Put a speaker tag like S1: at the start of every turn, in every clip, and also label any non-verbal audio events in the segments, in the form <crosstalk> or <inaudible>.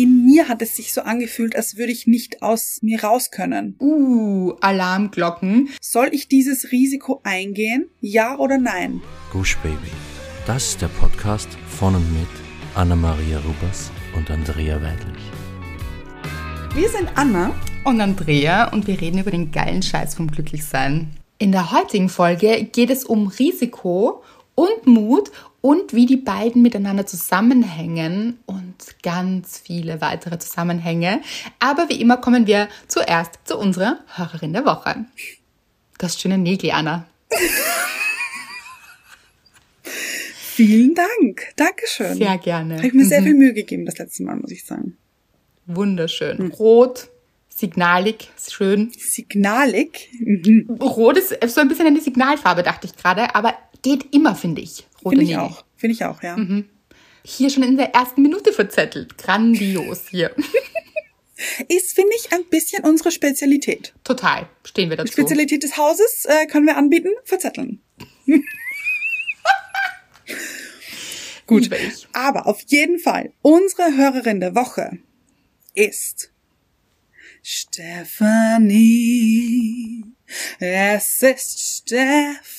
S1: In mir hat es sich so angefühlt, als würde ich nicht aus mir raus können.
S2: Uh, Alarmglocken.
S1: Soll ich dieses Risiko eingehen? Ja oder nein?
S3: Gush Baby. Das ist der Podcast von und mit Anna-Maria Rubers und Andrea Weidlich.
S1: Wir sind Anna
S2: und Andrea und wir reden über den geilen Scheiß vom Glücklichsein. In der heutigen Folge geht es um Risiko und Mut und wie die beiden miteinander zusammenhängen und ganz viele weitere Zusammenhänge. Aber wie immer kommen wir zuerst zu unserer Hörerin der Woche. Das schöne Nägel, Anna. <laughs>
S1: Vielen Dank. Dankeschön.
S2: Sehr gerne.
S1: Habe ich mir sehr mhm. viel Mühe gegeben das letzte Mal, muss ich sagen.
S2: Wunderschön. Mhm. Rot, signalig, schön.
S1: Signalig?
S2: Mhm. Rot ist so ein bisschen eine Signalfarbe, dachte ich gerade, aber geht immer, finde ich.
S1: Rote Finde ich Nägel. auch. Finde ich auch, ja. Mhm.
S2: Hier schon in der ersten Minute verzettelt. Grandios hier. <laughs>
S1: Ist, finde ich, ein bisschen unsere Spezialität.
S2: Total. Stehen wir dazu.
S1: Spezialität des Hauses äh, können wir anbieten. Verzetteln. <laughs> Gut. Aber auf jeden Fall, unsere Hörerin der Woche ist Stephanie. Es ist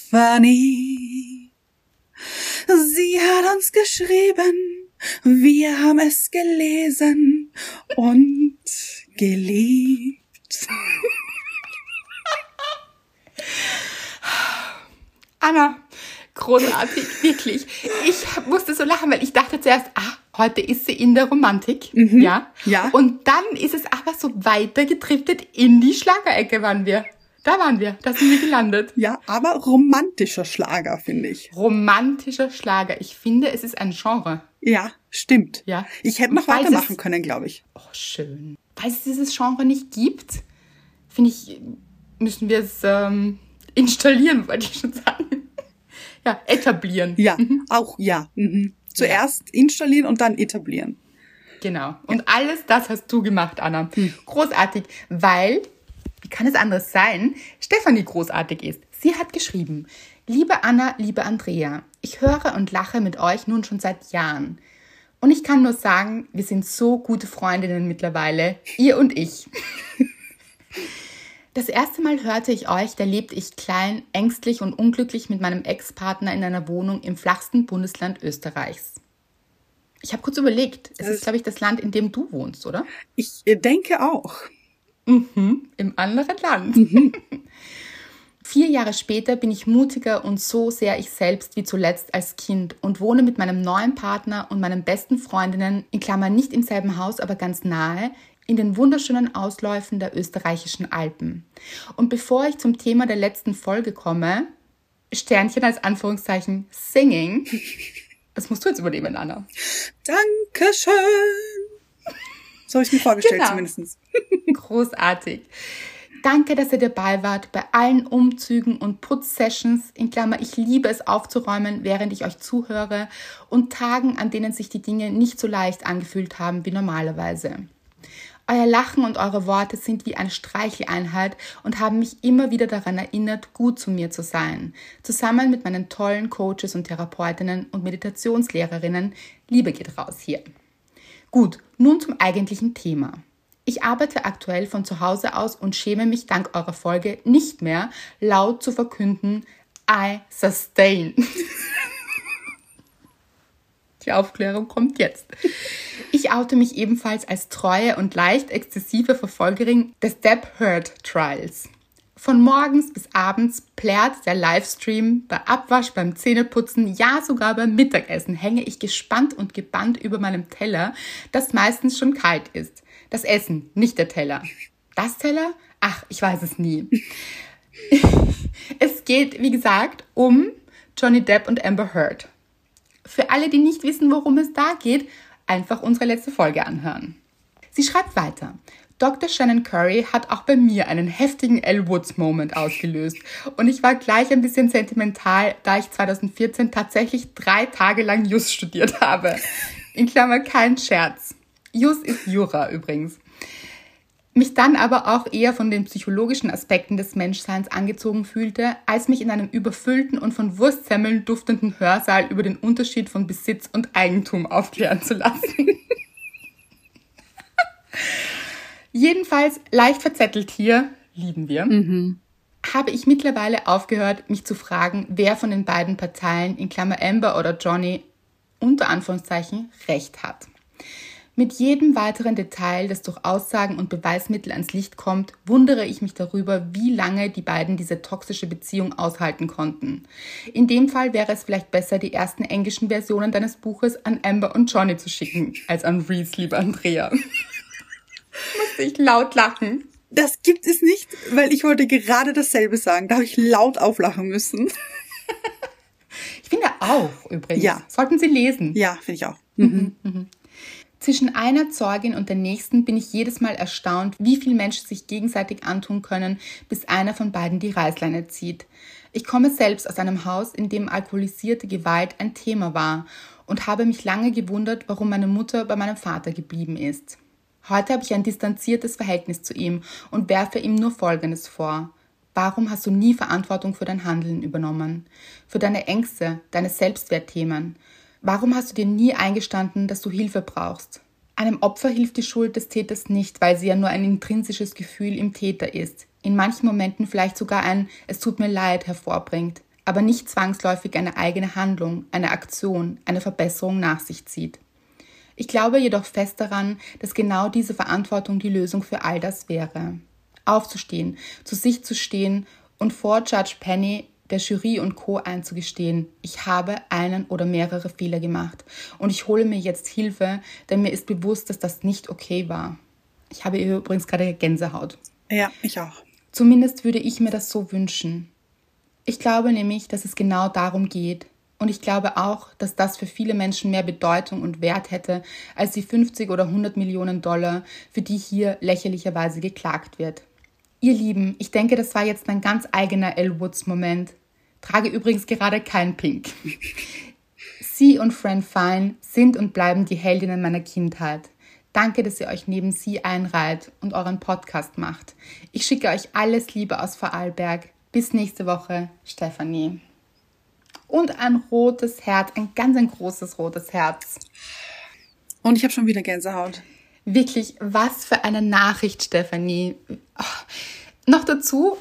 S1: Stephanie. Sie hat uns geschrieben, wir haben es gelesen und geliebt.
S2: Anna, großartig, wirklich. Ich musste so lachen, weil ich dachte zuerst, ah, heute ist sie in der Romantik, mhm, ja. Ja. Und dann ist es aber so weiter gedriftet in die Schlagerecke waren wir. Da waren wir, da sind wir gelandet. <laughs>
S1: Ja, aber romantischer Schlager, finde ich.
S2: Romantischer Schlager. Ich finde, es ist ein Genre.
S1: Ja, stimmt. Ja. Ich hätte noch weitermachen können, glaube ich.
S2: Oh, schön. Weil es dieses Genre nicht gibt, finde ich, müssen wir es ähm, installieren, <laughs> wollte ich schon sagen. ja, etablieren.
S1: Ja, mhm. auch ja. Mhm. Zuerst ja. installieren und dann etablieren.
S2: Genau. Und ja. alles das hast du gemacht, Anna. Hm. Großartig, weil wie kann es anders sein, Stefanie großartig ist. Sie hat geschrieben, liebe Anna, liebe Andrea, ich höre und lache mit euch nun schon seit Jahren. Und ich kann nur sagen, wir sind so gute Freundinnen mittlerweile, ihr und ich. <laughs> Das erste Mal hörte ich euch, da lebte ich klein, ängstlich und unglücklich mit meinem Ex-Partner in einer Wohnung im flachsten Bundesland Österreichs. Ich habe kurz überlegt, es ist, glaube ich, das Land, in dem du wohnst, oder?
S1: Ich denke auch.
S2: Mhm, Im anderen Land. Mhm. <laughs> Vier Jahre später bin ich mutiger und so sehr ich selbst wie zuletzt als Kind und wohne mit meinem neuen Partner und meinen besten Freundinnen, in Klammern nicht im selben Haus, aber ganz nahe, in den wunderschönen Ausläufen der österreichischen Alpen. Und bevor ich zum Thema der letzten Folge komme, Sternchen als Anführungszeichen Singing. <laughs> Das musst du jetzt übernehmen, Anna.
S1: Dankeschön. So habe ich mir vorgestellt genau. zumindest. <laughs> <laughs>
S2: Großartig. Danke, dass ihr dabei wart bei allen Umzügen und Putzsessions. In Klammer, ich liebe es aufzuräumen, während ich euch zuhöre und Tagen, an denen sich die Dinge nicht so leicht angefühlt haben wie normalerweise. Euer Lachen und eure Worte sind wie eine Streicheleinheit und haben mich immer wieder daran erinnert, gut zu mir zu sein. Zusammen mit meinen tollen Coaches und Therapeutinnen und Meditationslehrerinnen. Liebe geht raus hier. Gut, nun zum eigentlichen Thema. Ich arbeite aktuell von zu Hause aus und schäme mich dank eurer Folge nicht mehr, laut zu verkünden, I sustain. <laughs> Die Aufklärung kommt jetzt. Ich oute mich ebenfalls als treue und leicht exzessive Verfolgerin des Step Hurt Trials. Von morgens bis abends plärt der Livestream, bei Abwasch, beim Zähneputzen, ja sogar beim Mittagessen hänge ich gespannt und gebannt über meinem Teller, das meistens schon kalt ist. Das Essen, nicht der Teller. Das Teller? Ach, ich weiß es nie. <laughs> es geht, wie gesagt, um Johnny Depp und Amber Heard. Für alle, die nicht wissen, worum es da geht, einfach unsere letzte Folge anhören. Sie schreibt weiter. Dr. Shannon Curry hat auch bei mir einen heftigen Elle Woods Moment ausgelöst. Und ich war gleich ein bisschen sentimental, da ich 2014 tatsächlich drei Tage lang Jus studiert habe. In Klammer kein Scherz. Jus ist Jura übrigens. Mich dann aber auch eher von den psychologischen Aspekten des Menschseins angezogen fühlte, als mich in einem überfüllten und von Wurstsemmeln duftenden Hörsaal über den Unterschied von Besitz und Eigentum aufklären zu lassen. <laughs> Jedenfalls leicht verzettelt hier, lieben wir, mhm. habe ich mittlerweile aufgehört, mich zu fragen, wer von den beiden Parteien, in Klammer Amber oder Johnny, unter Anführungszeichen, recht hat. Mit jedem weiteren Detail, das durch Aussagen und Beweismittel ans Licht kommt, wundere ich mich darüber, wie lange die beiden diese toxische Beziehung aushalten konnten. In dem Fall wäre es vielleicht besser, die ersten englischen Versionen deines Buches an Amber und Johnny zu schicken, als an Reese, liebe Andrea. Musste ich laut lachen.
S1: Das gibt es nicht, weil ich wollte gerade dasselbe sagen. Da habe ich laut auflachen müssen.
S2: ich finde auch übrigens.
S1: Ja.
S2: Sollten Sie lesen.
S1: Ja, finde ich auch. Mhm. Mhm.
S2: Zwischen einer Zeugin und der nächsten bin ich jedes Mal erstaunt, wie viel Menschen sich gegenseitig antun können, bis einer von beiden die Reißleine zieht. Ich komme selbst aus einem Haus, in dem alkoholisierte Gewalt ein Thema war und habe mich lange gewundert, warum meine Mutter bei meinem Vater geblieben ist. Heute habe ich ein distanziertes Verhältnis zu ihm und werfe ihm nur Folgendes vor. Warum hast du nie Verantwortung für dein Handeln übernommen? Für deine Ängste, deine Selbstwertthemen? Warum hast du dir nie eingestanden, dass du Hilfe brauchst? Einem Opfer hilft die Schuld des Täters nicht, weil sie ja nur ein intrinsisches Gefühl im Täter ist. In manchen Momenten vielleicht sogar ein Es tut mir leid hervorbringt, aber nicht zwangsläufig eine eigene Handlung, eine Aktion, eine Verbesserung nach sich zieht. Ich glaube jedoch fest daran, dass genau diese Verantwortung die Lösung für all das wäre. Aufzustehen, zu sich zu stehen und vor Judge Penny der Jury und Co. einzugestehen, ich habe einen oder mehrere Fehler gemacht und ich hole mir jetzt Hilfe, denn mir ist bewusst, dass das nicht okay war. Ich habe übrigens gerade Gänsehaut.
S1: Ja, ich auch.
S2: Zumindest würde ich mir das so wünschen. Ich glaube nämlich, dass es genau darum geht. Und ich glaube auch, dass das für viele Menschen mehr Bedeutung und Wert hätte als die 50 oder 100 Millionen Dollar, für die hier lächerlicherweise geklagt wird. Ihr Lieben, ich denke, das war jetzt mein ganz eigener Elle Woods Moment. Trage übrigens gerade kein Pink. Sie und Fran Fine sind und bleiben die Heldinnen meiner Kindheit. Danke, dass ihr euch neben sie einreiht und euren Podcast macht. Ich schicke euch alles Liebe aus Vorarlberg. Bis nächste Woche, Stefanie. Und ein rotes Herz, ein ganz ein großes rotes Herz.
S1: Und ich habe schon wieder Gänsehaut.
S2: Wirklich, was für eine Nachricht, Stefanie. Oh. Noch dazu,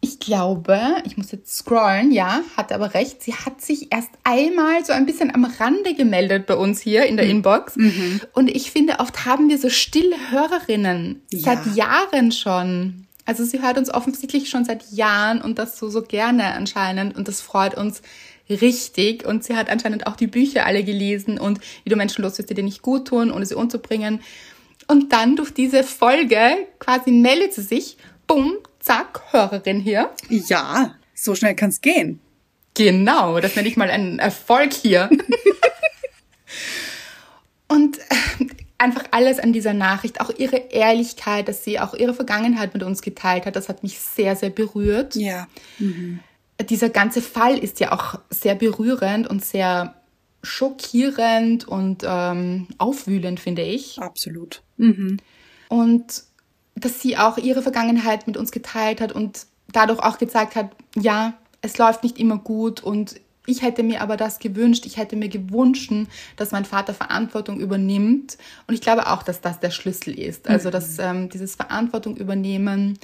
S2: ich glaube, ich muss jetzt scrollen, ja, hat aber recht. Sie hat sich erst einmal so ein bisschen am Rande gemeldet bei uns hier in der mhm. Inbox. Mhm. Und ich finde, oft haben wir so stille Hörerinnen. Ja. Seit Jahren schon. Also sie hört uns offensichtlich schon seit Jahren und das so, so gerne anscheinend. Und das freut uns richtig. Und sie hat anscheinend auch die Bücher alle gelesen und wie du Menschen los wirst, die dir nicht gut tun, ohne sie umzubringen. Und dann durch diese Folge quasi meldet sie sich, bumm, zack, Hörerin hier.
S1: Ja, so schnell kann's gehen.
S2: Genau, das nenne ich mal einen Erfolg hier. <laughs> Und äh, einfach alles an dieser Nachricht, auch ihre Ehrlichkeit, dass sie auch ihre Vergangenheit mit uns geteilt hat, das hat mich sehr, sehr berührt.
S1: Ja. Mhm.
S2: Dieser ganze Fall ist ja auch sehr berührend und sehr schockierend und ähm, aufwühlend, finde ich.
S1: Absolut.
S2: Mhm. Und dass sie auch ihre Vergangenheit mit uns geteilt hat und dadurch auch gezeigt hat, ja, es läuft nicht immer gut und ich hätte mir aber das gewünscht, ich hätte mir gewünscht, dass mein Vater Verantwortung übernimmt. Und ich glaube auch, dass das der Schlüssel ist. Also, dass mhm. ähm, dieses Verantwortung übernehmen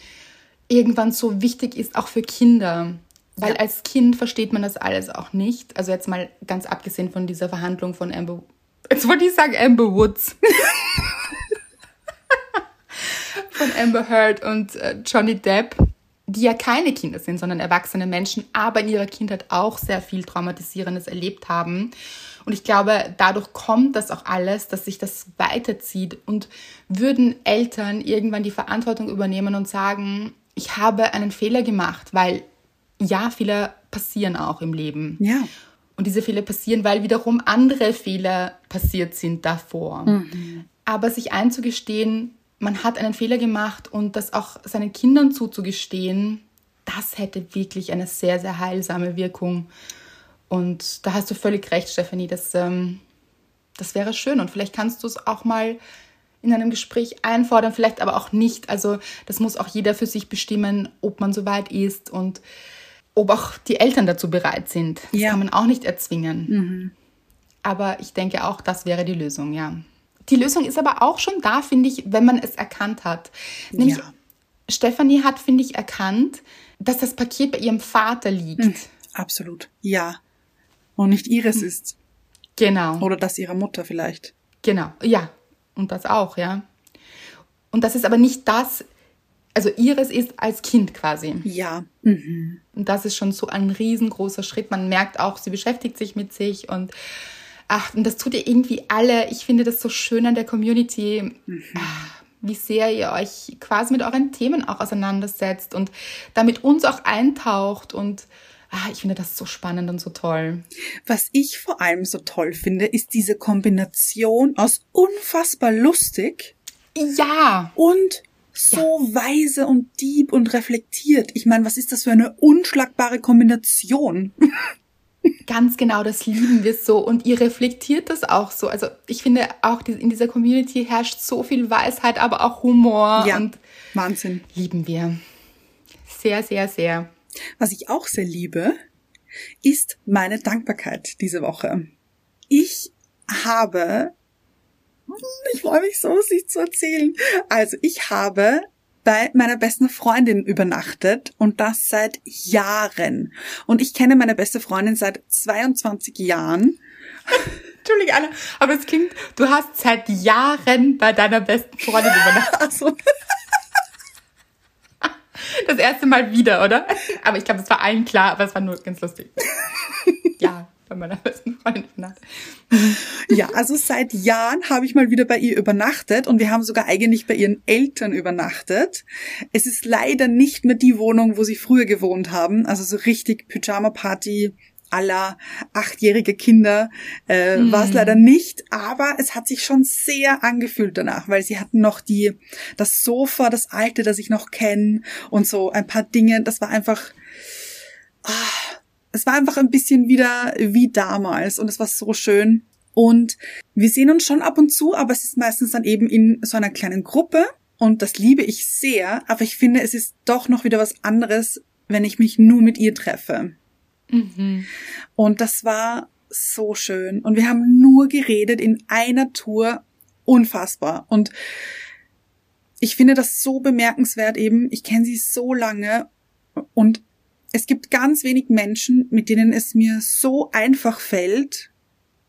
S2: irgendwann so wichtig ist, auch für Kinder. Weil ja. als Kind versteht man das alles auch nicht. Also jetzt mal ganz abgesehen von dieser Verhandlung von Amber. Jetzt wollte ich sagen Amber Woods. <laughs> von Amber Heard und äh, Johnny Depp, die ja keine Kinder sind, sondern erwachsene Menschen, aber in ihrer Kindheit auch sehr viel Traumatisierendes erlebt haben. Und ich glaube, dadurch kommt das auch alles, dass sich das weiterzieht. Und würden Eltern irgendwann die Verantwortung übernehmen und sagen, ich habe einen Fehler gemacht, weil ja, Fehler passieren auch im Leben.
S1: Ja.
S2: Und diese Fehler passieren, weil wiederum andere Fehler passiert sind davor. Mhm. Aber sich einzugestehen, man hat einen Fehler gemacht und das auch seinen Kindern zuzugestehen, das hätte wirklich eine sehr, sehr heilsame Wirkung. Und da hast du völlig recht, Stephanie, das, ähm, das wäre schön. Und vielleicht kannst du es auch mal in einem Gespräch einfordern, vielleicht aber auch nicht. Also das muss auch jeder für sich bestimmen, ob man so weit ist und ob auch die Eltern dazu bereit sind. Das ja. kann man auch nicht erzwingen. Mhm. Aber ich denke auch, das wäre die Lösung, ja. Die Lösung ist aber auch schon da, finde ich, wenn man es erkannt hat. Nämlich, ja. Stefanie hat, finde ich, erkannt, dass das Paket bei ihrem Vater liegt. Mhm,
S1: absolut. Ja. Und nicht ihres mhm. ist.
S2: Genau.
S1: Oder das ihrer Mutter vielleicht.
S2: Genau. Ja. Und das auch, ja. Und das ist aber nicht das, also ihres ist als Kind quasi.
S1: Ja.
S2: Mhm. Und das ist schon so ein riesengroßer Schritt. Man merkt auch, sie beschäftigt sich mit sich und ach, und das tut ihr irgendwie alle. Ich finde das so schön an der Community. Mhm. Ach, wie sehr ihr euch quasi mit euren Themen auch auseinandersetzt und damit uns auch eintaucht und ah, ich finde das so spannend und so toll.
S1: Was ich vor allem so toll finde, ist diese Kombination aus unfassbar lustig.
S2: Ja.
S1: Und so ja. weise und deep und reflektiert. Ich meine, was ist das für eine unschlagbare Kombination? <laughs>
S2: Ganz genau, das lieben wir so und ihr reflektiert das auch so. Also ich finde auch in dieser Community herrscht so viel Weisheit, aber auch Humor
S1: ja,
S2: und
S1: Wahnsinn.
S2: Lieben wir. Sehr, sehr, sehr.
S1: Was ich auch sehr liebe, ist meine Dankbarkeit diese Woche. Ich habe, ich freue mich so, es zu erzählen. Also ich habe bei meiner besten Freundin übernachtet und das seit Jahren. Und ich kenne meine beste Freundin seit 22 Jahren.
S2: Entschuldige, Anna, aber es klingt, du hast seit Jahren bei deiner besten Freundin übernachtet. Also. Das erste Mal wieder, oder? Aber ich glaube, es war allen klar, aber es war nur ganz lustig. <laughs> Ja bei meiner besten Freundin übernachtet. <laughs>
S1: Ja, also seit Jahren habe ich mal wieder bei ihr übernachtet und wir haben sogar eigentlich bei ihren Eltern übernachtet. Es ist leider nicht mehr die Wohnung, wo sie früher gewohnt haben. Also so richtig Pyjama-Party aller achtjährige Kinder äh, mm. war es leider nicht, aber es hat sich schon sehr angefühlt danach, weil sie hatten noch die das Sofa, das alte, das ich noch kenne und so ein paar Dinge. Das war einfach ah, es war einfach ein bisschen wieder wie damals und es war so schön. Und wir sehen uns schon ab und zu, aber es ist meistens dann eben in so einer kleinen Gruppe und das liebe ich sehr, aber ich finde, es ist doch noch wieder was anderes, wenn ich mich nur mit ihr treffe. Mhm. Und das war so schön. Und wir haben nur geredet in einer Tour. Unfassbar. Und ich finde das so bemerkenswert eben. Ich kenne sie so lange und es gibt ganz wenig Menschen, mit denen es mir so einfach fällt,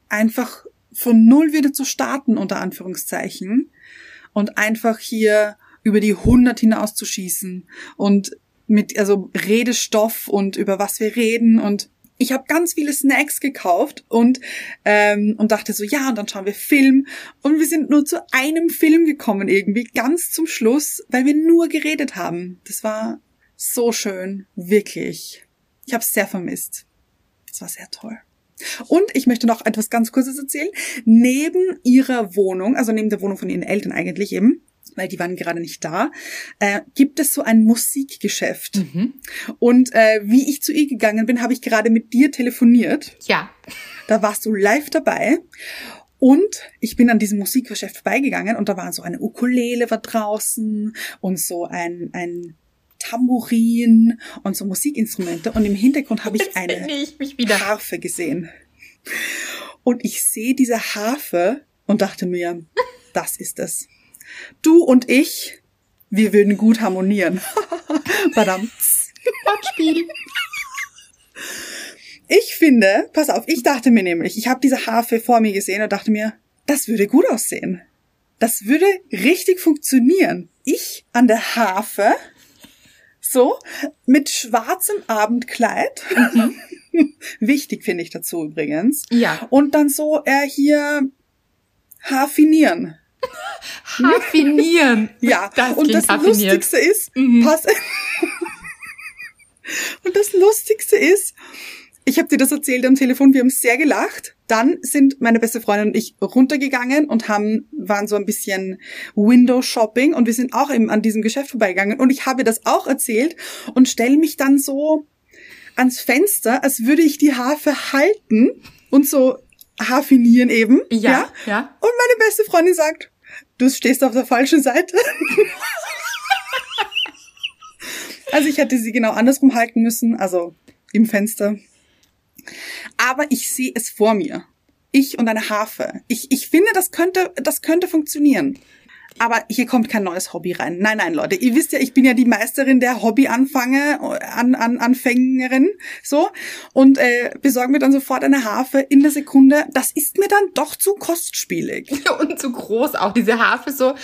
S1: einfach von Null wieder zu starten, unter Anführungszeichen, und einfach hier über die 100 hinauszuschießen und mit, also Redestoff und über was wir reden und ich habe ganz viele Snacks gekauft und ähm, und dachte so ja und dann schauen wir Film und wir sind nur zu einem Film gekommen irgendwie ganz zum Schluss, weil wir nur geredet haben. Das war so schön, wirklich. Ich habe es sehr vermisst. Es war sehr toll. Und ich möchte noch etwas ganz Kurzes erzählen. Neben ihrer Wohnung, also neben der Wohnung von ihren Eltern eigentlich eben, weil die waren gerade nicht da, äh, gibt es so ein Musikgeschäft. Mhm. Und äh, wie ich zu ihr gegangen bin, habe ich gerade mit dir telefoniert.
S2: Ja.
S1: Da warst du live dabei. Und ich bin an diesem Musikgeschäft vorbeigegangen und da war so eine Ukulele war draußen und so ein, ein Tambourin und so Musikinstrumente und im Hintergrund habe ich eine
S2: ich
S1: Harfe gesehen. Und ich sehe diese Harfe und dachte mir, das ist es. Du und ich, wir würden gut harmonieren. <laughs> Badam.
S2: Wortspiel.
S1: Ich finde, pass auf, ich dachte mir nämlich, ich habe diese Harfe vor mir gesehen und dachte mir, das würde gut aussehen. Das würde richtig funktionieren. Ich an der Harfe so, mit schwarzem Abendkleid. Mhm. <laughs> Wichtig finde ich dazu übrigens.
S2: Ja.
S1: Und dann so äh, hier Hafinieren. <laughs>
S2: Hafinieren. <laughs>
S1: ja. Das und das hafiniert. Lustigste ist, mhm. pass. und das Lustigste ist, ich habe dir das erzählt am Telefon, wir haben sehr gelacht. Dann sind meine beste Freundin und ich runtergegangen und haben, waren so ein bisschen Window Shopping und wir sind auch eben an diesem Geschäft vorbeigegangen und ich habe das auch erzählt und stelle mich dann so ans Fenster, als würde ich die Harfe halten und so hafinieren eben.
S2: Ja, ja. ja.
S1: Und meine beste Freundin sagt, du stehst auf der falschen Seite. <laughs> also ich hätte sie genau andersrum halten müssen, also im Fenster. Aber ich sehe es vor mir. Ich und eine Harfe. Ich, ich finde, das könnte, das könnte funktionieren. Aber hier kommt kein neues Hobby rein. Nein, nein, Leute. Ihr wisst ja, ich bin ja die Meisterin der Hobbyanfange, an, an, Anfängerin, so. Und äh, besorgen mir dann sofort eine Harfe in der Sekunde. Das ist mir dann doch zu kostspielig. <laughs>
S2: Und zu groß auch. Diese Harfe so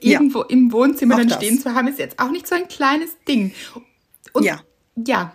S2: irgendwo ja. im Wohnzimmer dann stehen zu haben, ist jetzt auch nicht so ein kleines Ding. Und ja. Ja,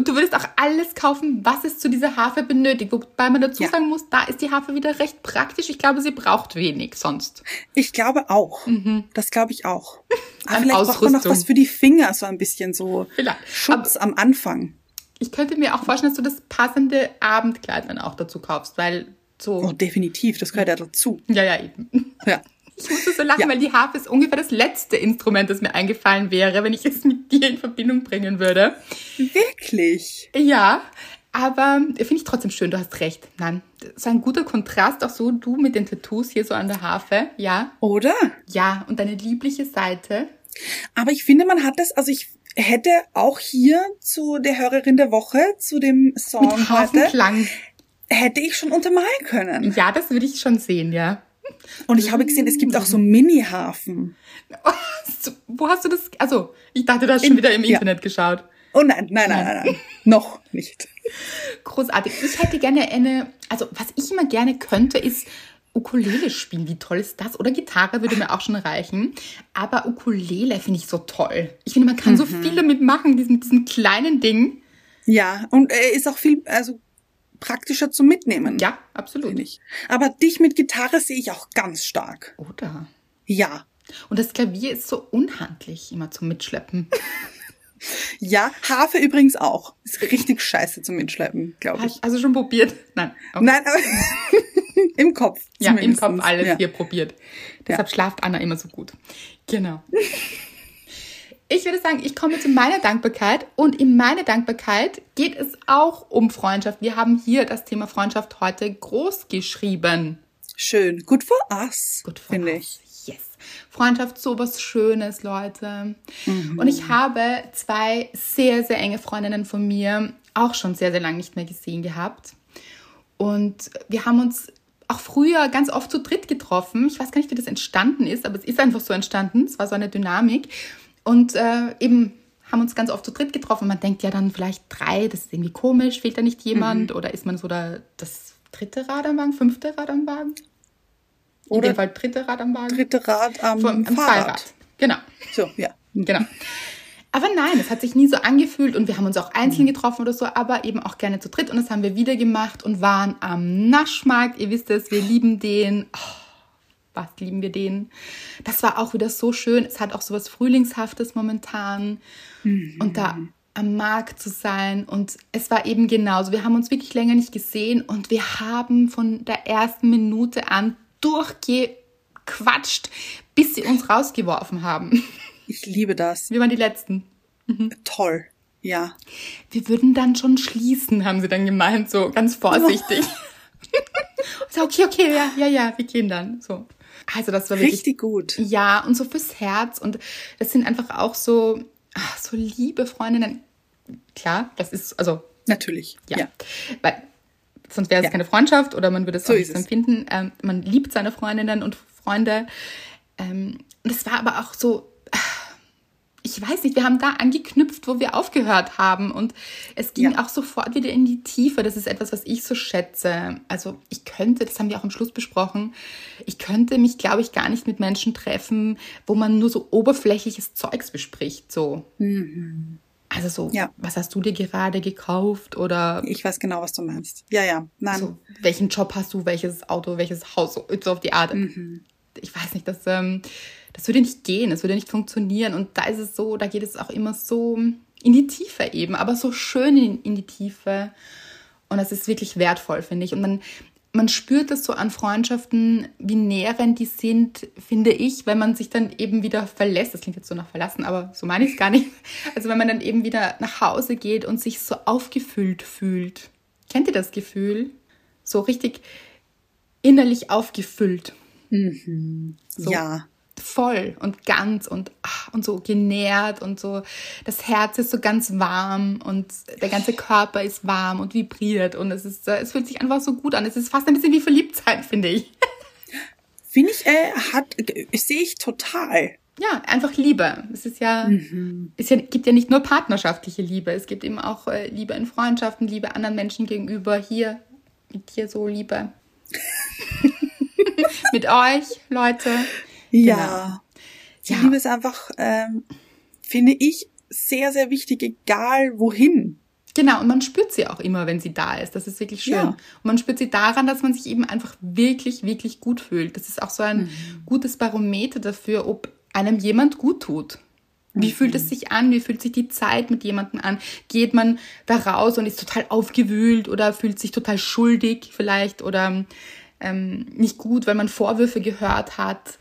S2: und du würdest auch alles kaufen, was es zu dieser Harfe benötigt. Wobei man dazu ja. sagen muss, da ist die Harfe wieder recht praktisch. Ich glaube, sie braucht wenig sonst.
S1: Ich glaube auch. Mhm. Das glaube ich auch. <laughs> Aber vielleicht braucht man noch was für die Finger, so ein bisschen so vielleicht. Schutz Aber am Anfang.
S2: Ich könnte mir auch vorstellen, dass du das passende Abendkleid dann auch dazu kaufst, weil so.
S1: Oh, definitiv. Das gehört ja dazu.
S2: Ja, ja, eben. Ja. Ich musste so lachen, ja. weil die Harfe ist ungefähr das letzte Instrument, das mir eingefallen wäre, wenn ich es mit dir in Verbindung bringen würde.
S1: Wirklich?
S2: Ja, aber finde ich trotzdem schön, du hast recht. Nein, so ein guter Kontrast, auch so du mit den Tattoos hier so an der Harfe, ja.
S1: Oder?
S2: Ja, und deine liebliche Seite.
S1: Aber ich finde, man hat das, also ich hätte auch hier zu der Hörerin der Woche, zu dem Song
S2: mit heute,
S1: hätte ich schon untermalen können.
S2: Ja, das würde ich schon sehen, ja.
S1: Und ich habe gesehen, es gibt auch so Mini-Hafen. <laughs>
S2: Wo hast du das? Also, ich dachte, du hast schon wieder im Internet ja. geschaut.
S1: Oh nein, nein, nein, nein, nein. Noch nicht.
S2: Großartig. Ich hätte gerne eine, also was ich immer gerne könnte, ist Ukulele spielen. Wie toll ist das? Oder Gitarre würde mir auch schon reichen. Aber Ukulele finde ich so toll. Ich finde, man kann mhm. so viel damit machen, diesen, diesen kleinen Ding.
S1: Ja, und er ist auch viel, also praktischer zum Mitnehmen.
S2: Ja, absolut.
S1: Ich. Aber dich mit Gitarre sehe ich auch ganz stark.
S2: Oder?
S1: Ja.
S2: Und das Klavier ist so unhandlich immer zum Mitschleppen. <laughs>
S1: ja, Harfe übrigens auch. Ist richtig scheiße zum Mitschleppen, glaube ich.
S2: Also schon probiert? Nein.
S1: Okay. Nein, aber <laughs> im Kopf.
S2: Ja, im Kopf alles ja. hier probiert. Deshalb ja. schlaft Anna immer so gut. Genau. <laughs> Ich würde sagen, ich komme zu meiner Dankbarkeit und in meiner Dankbarkeit geht es auch um Freundschaft. Wir haben hier das Thema Freundschaft heute groß geschrieben.
S1: Schön. Good for us. Good for finde ich.
S2: Yes. Freundschaft, so was Schönes, Leute. Mhm. Und ich habe zwei sehr, sehr enge Freundinnen von mir auch schon sehr, sehr lange nicht mehr gesehen gehabt. Und wir haben uns auch früher ganz oft zu dritt getroffen. Ich weiß gar nicht, wie das entstanden ist, aber es ist einfach so entstanden. Es war so eine Dynamik. Und äh, eben haben uns ganz oft zu dritt getroffen. Man denkt ja dann vielleicht drei, das ist irgendwie komisch, fehlt da nicht jemand? Mhm. Oder ist man so da, das dritte Rad am Wagen, fünfte Rad am Wagen? Oder In dem Fall dritte Rad am Wagen.
S1: Dritte Rad am, Vom, am Fahrrad. Fahrrad.
S2: Genau.
S1: So, ja.
S2: Genau. Aber nein, es hat sich nie so angefühlt und wir haben uns auch einzeln mhm. getroffen oder so, aber eben auch gerne zu dritt und das haben wir wieder gemacht und waren am Naschmarkt. Ihr wisst es, wir lieben den. Oh, was lieben wir den. Das war auch wieder so schön. Es hat auch so was Frühlingshaftes momentan. Mhm. Und da am Markt zu sein. Und es war eben genauso. Wir haben uns wirklich länger nicht gesehen und wir haben von der ersten Minute an durchgequatscht, bis sie uns rausgeworfen haben.
S1: Ich liebe das.
S2: Wir waren die Letzten.
S1: Mhm. Toll. Ja.
S2: Wir würden dann schon schließen, haben sie dann gemeint, so ganz vorsichtig. so, <laughs> okay, okay, ja, ja, ja, wir gehen dann. So. Also das war wirklich,
S1: richtig gut.
S2: Ja, und so fürs Herz. Und das sind einfach auch so, ach, so liebe Freundinnen. Klar, das ist, also.
S1: Natürlich.
S2: Ja. ja. Weil sonst wäre es ja. keine Freundschaft oder man würde es so nicht empfinden. Ähm, man liebt seine Freundinnen und Freunde. Ähm, und es war aber auch so, ich weiß nicht, wir haben da angeknüpft, wo wir aufgehört haben. Und es ging ja. auch sofort wieder in die Tiefe. Das ist etwas, was ich so schätze. Also ich könnte, das haben wir auch am Schluss besprochen, ich könnte mich, glaube ich, gar nicht mit Menschen treffen, wo man nur so oberflächliches Zeugs bespricht. So. Mhm. Also so, ja. was hast du dir gerade gekauft oder?
S1: Ich weiß genau, was du meinst. Ja, ja, nein. So,
S2: welchen Job hast du, welches Auto, welches Haus, so auf die Art. Mhm. Ich weiß nicht, das ähm, das würde nicht gehen, das würde nicht funktionieren. Und da ist es so, da geht es auch immer so in die Tiefe eben, aber so schön in, in die Tiefe. Und das ist wirklich wertvoll, finde ich. Und man, man spürt das so an Freundschaften, wie nährend die sind, finde ich, wenn man sich dann eben wieder verlässt. Das klingt jetzt so nach verlassen, aber so meine ich es gar nicht. <laughs> Also wenn man dann eben wieder nach Hause geht und sich so aufgefüllt fühlt. Kennt ihr das Gefühl? So richtig innerlich aufgefüllt.
S1: Mhm. So. Ja
S2: voll und ganz und, ach, und so genährt und so. Das Herz ist so ganz warm und der ganze Körper ist warm und vibriert und es ist, es fühlt sich einfach so gut an. Es ist fast ein bisschen wie verliebt sein, finde ich.
S1: Finde ich, äh, hat, sehe ich total.
S2: Ja, einfach Liebe. Es ist ja, mhm. es gibt ja nicht nur partnerschaftliche Liebe, es gibt eben auch äh, Liebe in Freundschaften, Liebe anderen Menschen gegenüber. Hier, mit dir so Liebe. <laughs> mit euch, Leute.
S1: Ja. Genau. Ja. Liebe ist einfach, ähm, finde ich, sehr, sehr wichtig, egal wohin.
S2: Genau, und man spürt sie auch immer, wenn sie da ist. Das ist wirklich schön. Ja. Und man spürt sie daran, dass man sich eben einfach wirklich, wirklich gut fühlt. Das ist auch so ein mhm. gutes Barometer dafür, ob einem jemand gut tut. Wie mhm. fühlt es sich an? Wie fühlt sich die Zeit mit jemandem an? Geht man da raus und ist total aufgewühlt oder fühlt sich total schuldig vielleicht oder ähm, nicht gut, weil man Vorwürfe gehört hat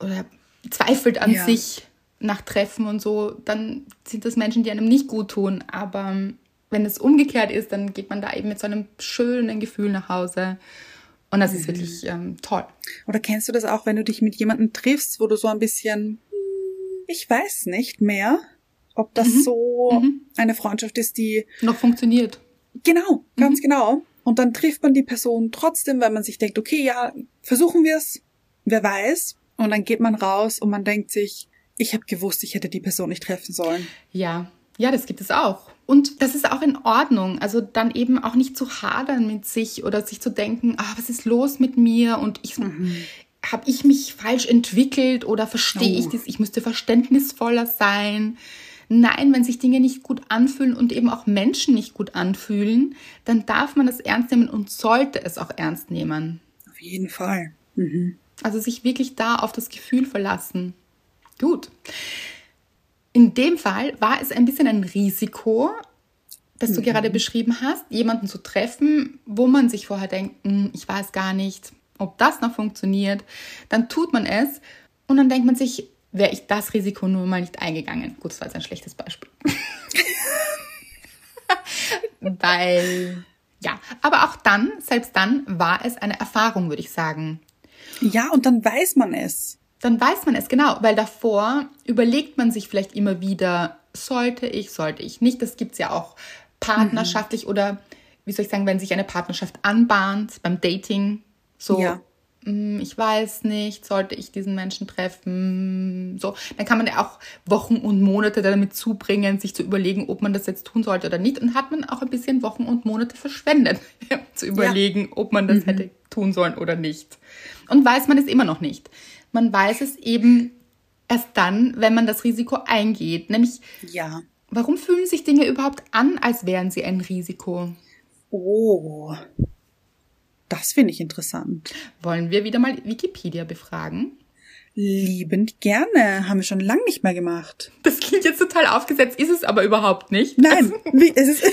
S2: oder zweifelt an ja. sich nach Treffen und so, dann sind das Menschen, die einem nicht gut tun. Aber wenn es umgekehrt ist, dann geht man da eben mit so einem schönen Gefühl nach Hause. Und das ist mhm. wirklich ähm, toll.
S1: Oder kennst du das auch, wenn du dich mit jemandem triffst, wo du so ein bisschen, ich weiß nicht mehr, ob das mhm. so mhm. eine Freundschaft ist, die
S2: noch funktioniert.
S1: Genau, ganz mhm. genau. Und dann trifft man die Person trotzdem, weil man sich denkt, okay, ja, versuchen wir es, wer weiß. Und dann geht man raus und man denkt sich, ich habe gewusst, ich hätte die Person nicht treffen sollen.
S2: Ja, ja, das gibt es auch. Und das ist auch in Ordnung. Also dann eben auch nicht zu hadern mit sich oder sich zu denken, ah, was ist los mit mir und ich mhm. habe ich mich falsch entwickelt oder verstehe oh. ich das? Ich müsste verständnisvoller sein. Nein, wenn sich Dinge nicht gut anfühlen und eben auch Menschen nicht gut anfühlen, dann darf man das ernst nehmen und sollte es auch ernst nehmen.
S1: Auf jeden Fall. Mhm.
S2: Also sich wirklich da auf das Gefühl verlassen. Gut. In dem Fall war es ein bisschen ein Risiko, das du mhm. gerade beschrieben hast, jemanden zu treffen, wo man sich vorher denkt, hm, ich weiß gar nicht, ob das noch funktioniert. Dann tut man es und dann denkt man sich, wäre ich das Risiko nur mal nicht eingegangen. Gut, das war jetzt ein schlechtes Beispiel. <laughs> Weil, ja, aber auch dann, selbst dann, war es eine Erfahrung, würde ich sagen.
S1: Ja, und dann weiß man es.
S2: Dann weiß man es, genau, weil davor überlegt man sich vielleicht immer wieder, sollte ich, sollte ich nicht. Das gibt es ja auch partnerschaftlich mhm. oder, wie soll ich sagen, wenn sich eine Partnerschaft anbahnt beim Dating. So, ja. Hm, ich weiß nicht, sollte ich diesen Menschen treffen? So, dann kann man ja auch Wochen und Monate damit zubringen, sich zu überlegen, ob man das jetzt tun sollte oder nicht. Und hat man auch ein bisschen Wochen und Monate verschwendet, <laughs> zu überlegen, ja. ob man das mhm. hätte tun sollen oder nicht. Und weiß man es immer noch nicht. Man weiß es eben erst dann, wenn man das Risiko eingeht. Nämlich,
S1: ja.
S2: warum fühlen sich Dinge überhaupt an, als wären sie ein Risiko?
S1: Oh, das finde ich interessant.
S2: Wollen wir wieder mal Wikipedia befragen?
S1: Liebend gerne. Haben wir schon lange nicht mehr gemacht.
S2: Das klingt jetzt total aufgesetzt, ist es aber überhaupt nicht.
S1: Nein, <laughs> wie, es ist.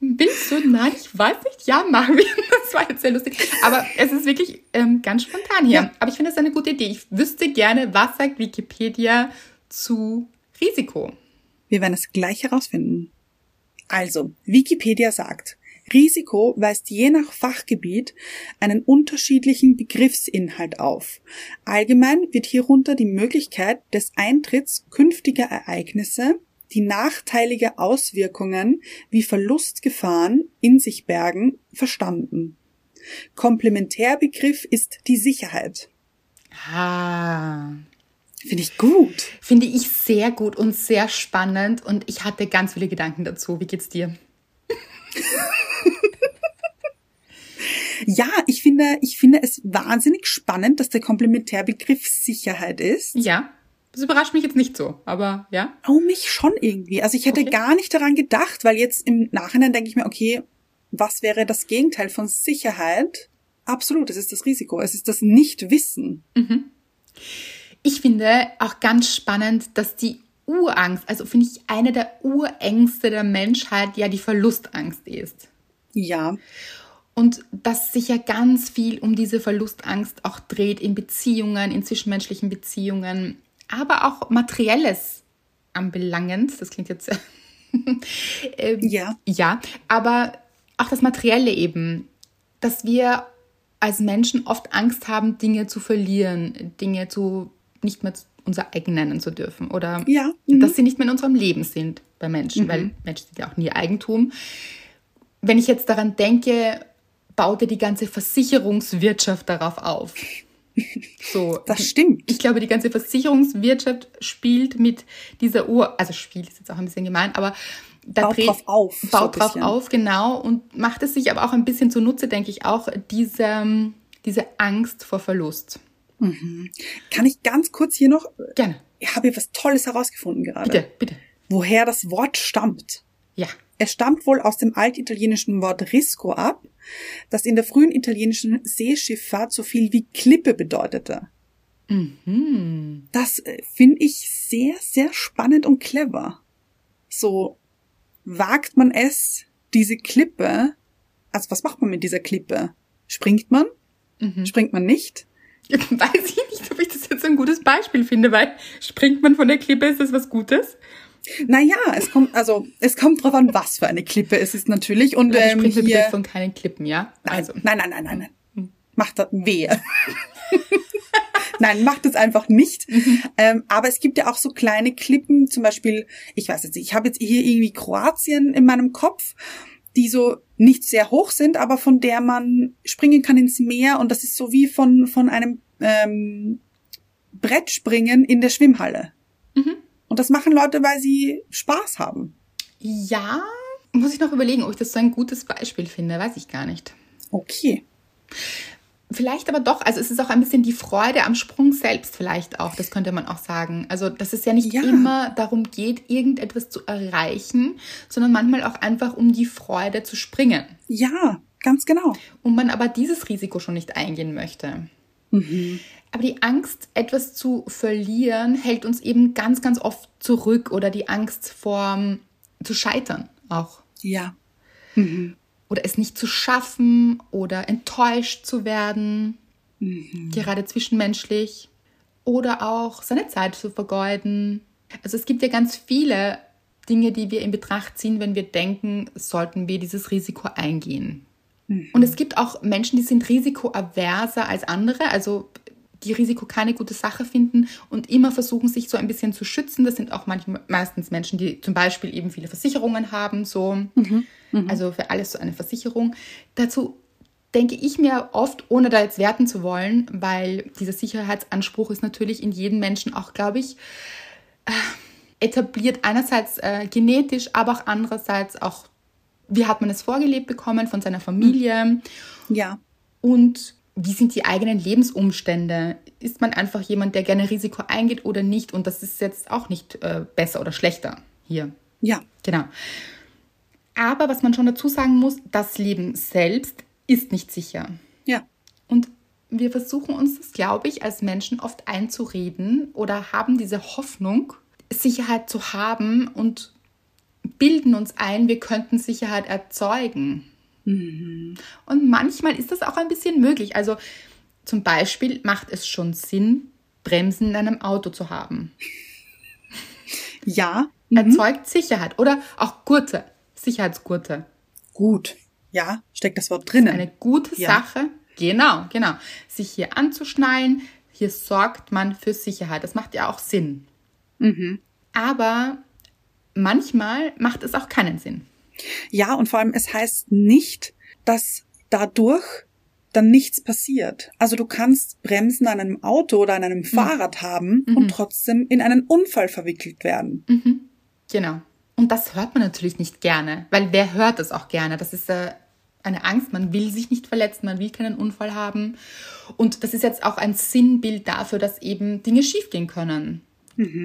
S2: Willst du? Nein, ich weiß nicht. Ja, machen wir. <laughs> Das war jetzt sehr lustig. Aber es ist wirklich ähm, ganz spontan hier. Ja. Aber ich finde das eine gute Idee. Ich wüsste gerne, was sagt Wikipedia zu Risiko?
S1: Wir werden es gleich herausfinden. Also, Wikipedia sagt, Risiko weist je nach Fachgebiet einen unterschiedlichen Begriffsinhalt auf. Allgemein wird hierunter die Möglichkeit des Eintritts künftiger Ereignisse, die nachteilige Auswirkungen wie Verlustgefahren in sich bergen, verstanden. Komplementärbegriff ist die Sicherheit.
S2: Ah.
S1: Finde ich gut.
S2: Finde ich sehr gut und sehr spannend und ich hatte ganz viele Gedanken dazu. Wie geht's dir? <laughs>
S1: ja, ich finde, ich finde es wahnsinnig spannend, dass der Komplementärbegriff Sicherheit ist.
S2: Ja. Das überrascht mich jetzt nicht so, aber ja.
S1: Oh, mich schon irgendwie. Also ich hätte okay. gar nicht daran gedacht, weil jetzt im Nachhinein denke ich mir, okay, was wäre das Gegenteil von Sicherheit? Absolut, es ist das Risiko, es ist das Nichtwissen.
S2: Mhm. Ich finde auch ganz spannend, dass die Urangst, also finde ich eine der Urängste der Menschheit ja die Verlustangst ist.
S1: Ja.
S2: Und dass sich ja ganz viel um diese Verlustangst auch dreht in Beziehungen, in zwischenmenschlichen Beziehungen, aber auch materielles anbelangend. Das klingt jetzt <laughs>
S1: ähm, ja.
S2: Ja, aber auch das Materielle eben, dass wir als Menschen oft Angst haben, Dinge zu verlieren, Dinge zu nicht mehr unser eigen nennen zu dürfen oder
S1: Ja,
S2: dass sie nicht mehr in unserem Leben sind bei Menschen,
S1: Mhm.
S2: weil Menschen sind ja auch nie Eigentum. Wenn ich jetzt daran denke, baut ja die ganze Versicherungswirtschaft darauf auf. So,
S1: Das stimmt.
S2: ich glaube, die ganze Versicherungswirtschaft spielt mit dieser Uhr, also spielt ist jetzt auch ein bisschen gemein, aber da
S1: Baut
S2: dreht,
S1: drauf auf, so
S2: baut drauf
S1: bisschen.
S2: auf, genau, und macht es sich aber auch ein bisschen zunutze, denke ich auch, diese, diese Angst vor Verlust.
S1: Kann ich ganz kurz hier noch,
S2: Gerne,
S1: ich habe hier was Tolles herausgefunden gerade.
S2: bitte, bitte.
S1: Woher das Wort stammt.
S2: Ja.
S1: Es stammt wohl aus dem altitalienischen Wort risco ab, das in der frühen italienischen Seeschifffahrt so viel wie Klippe bedeutete.
S2: Mhm.
S1: Das äh, finde ich sehr, sehr spannend und clever. So wagt man es, diese Klippe, also was macht man mit dieser Klippe? Springt man?
S2: Mhm.
S1: Springt man nicht? <laughs>
S2: Weiß ich nicht, ob ich das jetzt ein gutes Beispiel finde, weil springt man von der Klippe, ist das was Gutes?
S1: Naja, es kommt, also, es kommt drauf an, was für eine Klippe es ist natürlich. Und
S2: Also
S1: ähm,
S2: spricht der
S1: hier,
S2: von keinen Klippen, ja?
S1: Nein,
S2: Also,
S1: nein, nein, nein, nein, nein. Macht das wehe. nein, macht es einfach nicht. Ähm, aber es gibt ja auch so kleine Klippen, zum Beispiel, ich weiß jetzt nicht, ich habe jetzt hier irgendwie Kroatien in meinem Kopf, die so nicht sehr hoch sind, aber von der man springen kann ins Meer und das ist so wie von, von einem ähm, Brettspringen in der Schwimmhalle. Und das machen Leute, weil sie Spaß haben.
S2: ja, muss ich noch überlegen, ob ich das so ein gutes Beispiel finde, weiß ich gar nicht.
S1: Okay.
S2: Vielleicht aber doch, also es ist auch ein bisschen die Freude am Sprung selbst vielleicht auch, das könnte man auch sagen. Also, dass es ja nicht
S1: Ja.
S2: immer darum geht, irgendetwas zu erreichen, sondern manchmal auch einfach um die Freude zu springen.
S1: Ja, ganz genau.
S2: Und man aber dieses Risiko schon nicht eingehen möchte. Aber die Angst, etwas zu verlieren, hält uns eben ganz, ganz oft zurück oder die Angst vor ähm, zu scheitern auch.
S1: Ja.
S2: Oder es nicht zu schaffen oder enttäuscht zu werden, gerade zwischenmenschlich. Oder auch seine Zeit zu vergeuden. Also es gibt ja ganz viele Dinge, die wir in Betracht ziehen, wenn wir denken, sollten wir dieses Risiko eingehen. Und es gibt auch Menschen, die sind risikoaverser als andere, also die Risiko keine gute Sache finden und immer versuchen, sich so ein bisschen zu schützen. Das sind auch manchmal, meistens Menschen, die zum Beispiel eben viele Versicherungen haben, so. Also für alles so eine Versicherung. Dazu denke ich mir oft, ohne da jetzt werten zu wollen, weil dieser Sicherheitsanspruch ist natürlich in jedem Menschen auch, glaube ich, äh, etabliert einerseits äh, genetisch, aber auch andererseits auch, wie hat man es vorgelebt bekommen von seiner Familie
S1: Ja.
S2: und wie sind die eigenen Lebensumstände? Ist man einfach jemand, der gerne Risiko eingeht oder nicht? Und das ist jetzt auch nicht äh, besser oder schlechter hier.
S1: Ja.
S2: Genau. Aber was man schon dazu sagen muss, das Leben selbst ist nicht sicher.
S1: Ja.
S2: Und wir versuchen uns das, glaube ich, als Menschen oft einzureden oder haben diese Hoffnung, Sicherheit zu haben und bilden uns ein, wir könnten Sicherheit erzeugen. Und manchmal ist das auch ein bisschen möglich. Also zum Beispiel macht es schon Sinn, Bremsen in einem Auto zu haben.
S1: Ja.
S2: Erzeugt Sicherheit. Oder auch Gurte, Sicherheitsgurte.
S1: Gut. Ja, steckt das Wort drinnen.
S2: Eine gute
S1: Ja.
S2: Sache. Genau, genau. Sich hier anzuschnallen, hier sorgt man für Sicherheit. Das macht ja auch Sinn. Aber manchmal macht es auch keinen Sinn.
S1: Ja, und vor allem, es heißt nicht, dass dadurch dann nichts passiert. Also du kannst Bremsen an einem Auto oder an einem Fahrrad haben und trotzdem in einen Unfall verwickelt werden.
S2: Genau. Und das hört man natürlich nicht gerne, weil wer hört das auch gerne? Das ist äh, eine Angst, man will sich nicht verletzen, man will keinen Unfall haben. Und das ist jetzt auch ein Sinnbild dafür, dass eben Dinge schiefgehen können.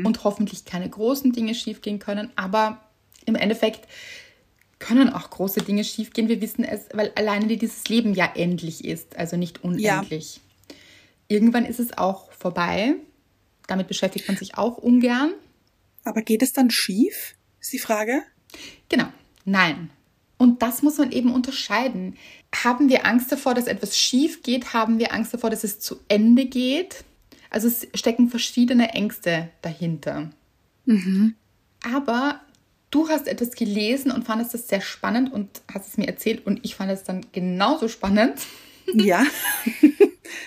S2: Und hoffentlich keine großen Dinge schiefgehen können, aber im Endeffekt können auch große Dinge schiefgehen. Wir wissen es, weil alleine dieses Leben ja endlich ist, also nicht unendlich. Irgendwann ist es auch vorbei. Damit beschäftigt man sich auch ungern.
S1: Aber geht es dann schief? Ist die Frage.
S2: Genau, nein. Und das muss man eben unterscheiden. Haben wir Angst davor, dass etwas schief geht? Haben wir Angst davor, dass es zu Ende geht? Also es stecken verschiedene Ängste dahinter. Aber du hast etwas gelesen und fandest das sehr spannend und hast es mir erzählt und ich fand es dann genauso spannend. <laughs>
S1: Ja.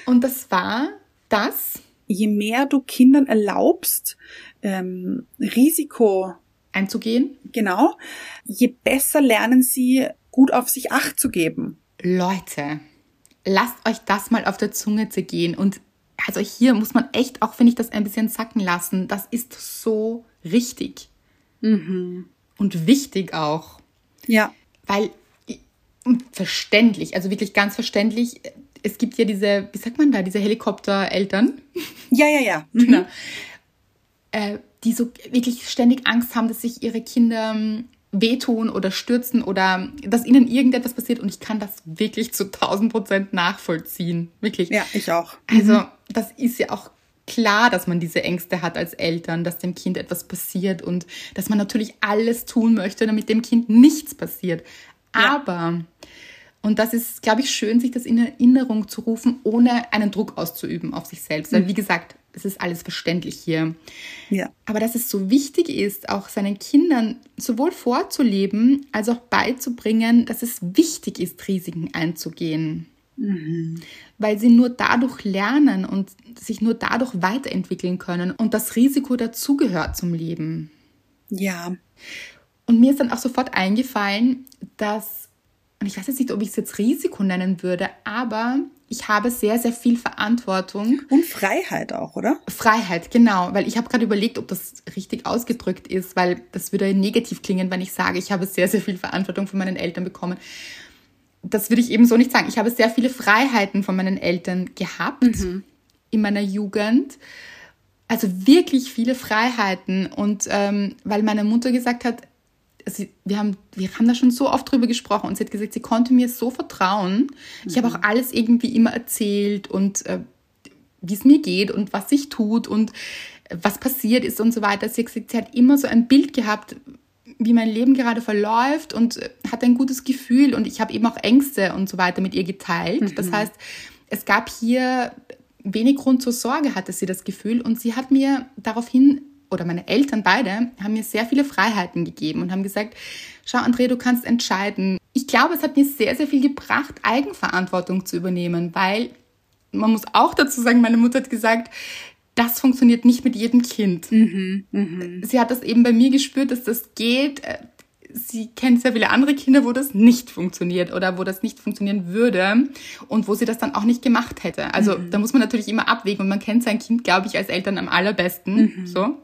S2: Und das war das
S1: Je mehr du Kindern erlaubst, ähm, Risiko
S2: einzugehen.
S1: Genau. Je besser lernen sie, gut auf sich Acht zu geben.
S2: Leute, lasst euch das mal auf der Zunge zergehen. Und also hier muss man echt auch, finde ich, das ein bisschen sacken lassen. Das ist so richtig. Und wichtig auch.
S1: Ja.
S2: Weil verständlich, also wirklich ganz verständlich. Es gibt ja diese, wie sagt man da, diese Helikoptereltern.
S1: Ja, ja, ja. <laughs> Mhm.
S2: Genau. Äh, die so wirklich ständig Angst haben, dass sich ihre Kinder ähm, wehtun oder stürzen oder dass ihnen irgendetwas passiert. Und ich kann das wirklich zu 1000 Prozent nachvollziehen. Wirklich.
S1: Ja, ich auch.
S2: Also, das ist ja auch klar, dass man diese Ängste hat als Eltern, dass dem Kind etwas passiert und dass man natürlich alles tun möchte, damit dem Kind nichts passiert.
S1: Ja.
S2: Aber, und das ist, glaube ich, schön, sich das in Erinnerung zu rufen, ohne einen Druck auszuüben auf sich selbst. Weil, wie gesagt, es ist alles verständlich hier.
S1: Ja.
S2: Aber dass es so wichtig ist, auch seinen Kindern sowohl vorzuleben, als auch beizubringen, dass es wichtig ist, Risiken einzugehen. Weil sie nur dadurch lernen und sich nur dadurch weiterentwickeln können. Und das Risiko dazugehört zum Leben.
S1: Ja.
S2: Und mir ist dann auch sofort eingefallen, dass, und ich weiß jetzt nicht, ob ich es jetzt Risiko nennen würde, aber ich habe sehr, sehr viel Verantwortung
S1: Und Freiheit auch, oder?
S2: Freiheit, genau, weil ich habe gerade überlegt, ob das richtig ausgedrückt ist, weil das würde negativ klingen, wenn ich sage, ich habe sehr, sehr viel Verantwortung von meinen Eltern bekommen. Das würde ich eben so nicht sagen. Ich habe sehr viele Freiheiten von meinen Eltern gehabt in meiner Jugend. Also wirklich viele Freiheiten. Und ähm, weil meine Mutter gesagt hat, sie, wir, haben, wir haben da schon so oft drüber gesprochen und sie hat gesagt, sie konnte mir so vertrauen. Ich habe auch alles irgendwie immer erzählt und äh, wie es mir geht und was sich tut und was passiert ist und so weiter. Sie hat gesagt, sie hat immer so ein Bild gehabt, wie mein Leben gerade verläuft und äh, hat ein gutes Gefühl und ich habe eben auch Ängste und so weiter mit ihr geteilt. Das heißt, es gab hier wenig Grund zur Sorge, hatte sie das Gefühl und sie hat mir daraufhin oder meine Eltern beide haben mir sehr viele Freiheiten gegeben und haben gesagt, schau Andrea, du kannst entscheiden. Ich glaube, es hat mir sehr, sehr viel gebracht, Eigenverantwortung zu übernehmen, weil man muss auch dazu sagen, meine Mutter hat gesagt, das funktioniert nicht mit jedem Kind. Sie hat das eben bei mir gespürt, dass das geht. Sie kennt sehr viele andere Kinder, wo das nicht funktioniert oder wo das nicht funktionieren würde und wo sie das dann auch nicht gemacht hätte. Also da muss man natürlich immer abwägen und man kennt sein Kind, glaube ich, als Eltern am allerbesten. So.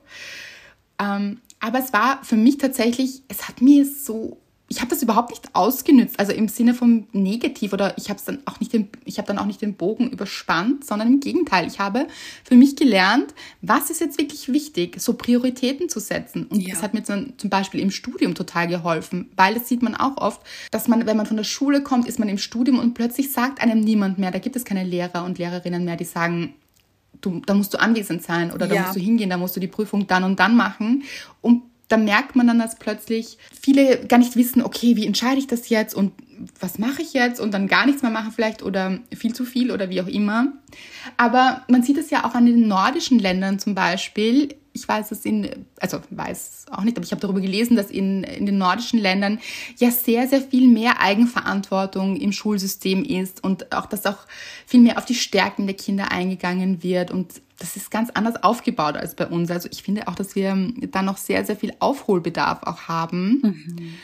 S2: Ähm, aber es war für mich tatsächlich, es hat mir so, ich habe das überhaupt nicht ausgenützt, also im Sinne von negativ oder ich habe dann auch nicht den, ich habe dann auch nicht den Bogen überspannt, sondern im Gegenteil, ich habe für mich gelernt, was ist jetzt wirklich wichtig, so Prioritäten zu setzen. Und
S1: Ja.
S2: das hat mir zum, zum Beispiel im Studium total geholfen, weil das sieht man auch oft, dass man, wenn man von der Schule kommt, ist man im Studium und plötzlich sagt einem niemand mehr, da gibt es keine Lehrer und Lehrerinnen mehr, die sagen, du, da musst du anwesend sein oder da
S1: Ja.
S2: musst du hingehen, da musst du die Prüfung dann und dann machen. Und da merkt man dann, dass plötzlich viele gar nicht wissen, okay, wie entscheide ich das jetzt und was mache ich jetzt und dann gar nichts mehr machen vielleicht oder viel zu viel oder wie auch immer. Aber man sieht es ja auch an den nordischen Ländern zum Beispiel. Ich weiß es in, also weiß auch nicht, aber ich habe darüber gelesen, dass in, in den nordischen Ländern ja sehr, sehr viel mehr Eigenverantwortung im Schulsystem ist und auch, dass auch viel mehr auf die Stärken der Kinder eingegangen wird und das ist ganz anders aufgebaut als bei uns. Also ich finde auch, dass wir da noch sehr, sehr viel Aufholbedarf auch haben.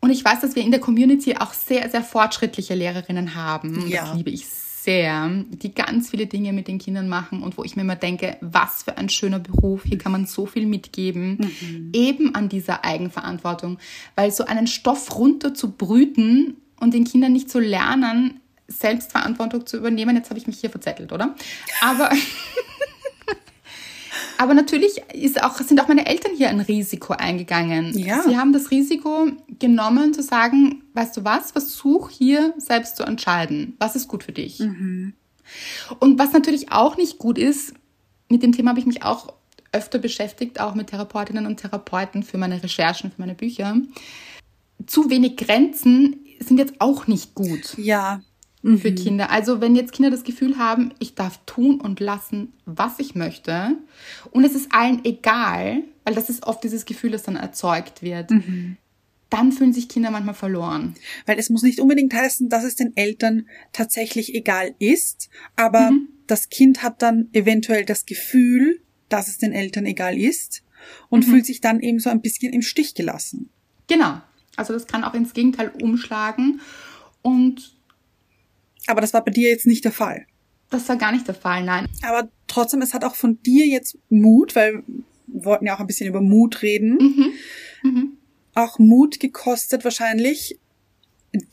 S2: Und ich weiß, dass wir in der Community auch sehr, sehr fortschrittliche Lehrerinnen haben.
S1: Ja.
S2: Das liebe ich sehr, die ganz viele Dinge mit den Kindern machen und wo ich mir immer denke, was für ein schöner Beruf, hier kann man so viel mitgeben, eben an dieser Eigenverantwortung, weil so einen Stoff runter zu brüten und den Kindern nicht zu lernen, Selbstverantwortung zu übernehmen, jetzt habe ich mich hier verzettelt, oder? Aber <laughs> aber natürlich ist auch, sind auch meine Eltern hier ein Risiko eingegangen.
S1: Ja.
S2: Sie haben das Risiko genommen, zu sagen, weißt du was, versuch hier selbst zu entscheiden, was ist gut für dich. Und was natürlich auch nicht gut ist, mit dem Thema habe ich mich auch öfter beschäftigt, auch mit Therapeutinnen und Therapeuten für meine Recherchen, für meine Bücher. Zu wenig Grenzen sind jetzt auch nicht gut
S1: Ja.
S2: Für Kinder. Also wenn jetzt Kinder das Gefühl haben, ich darf tun und lassen, was ich möchte und es ist allen egal, weil das ist oft dieses Gefühl, das dann erzeugt wird. dann fühlen sich Kinder manchmal verloren.
S1: Weil es muss nicht unbedingt heißen, dass es den Eltern tatsächlich egal ist, aber mhm. das Kind hat dann eventuell das Gefühl, dass es den Eltern egal ist und mhm. fühlt sich dann eben so ein bisschen im Stich gelassen.
S2: Genau. Also das kann auch ins Gegenteil umschlagen und
S1: aber das war bei dir jetzt nicht der Fall.
S2: Das war gar nicht der Fall, nein.
S1: Aber trotzdem, es hat auch von dir jetzt Mut, weil wir wollten ja auch ein bisschen über Mut reden. Mhm. Mhm. Auch Mut gekostet wahrscheinlich,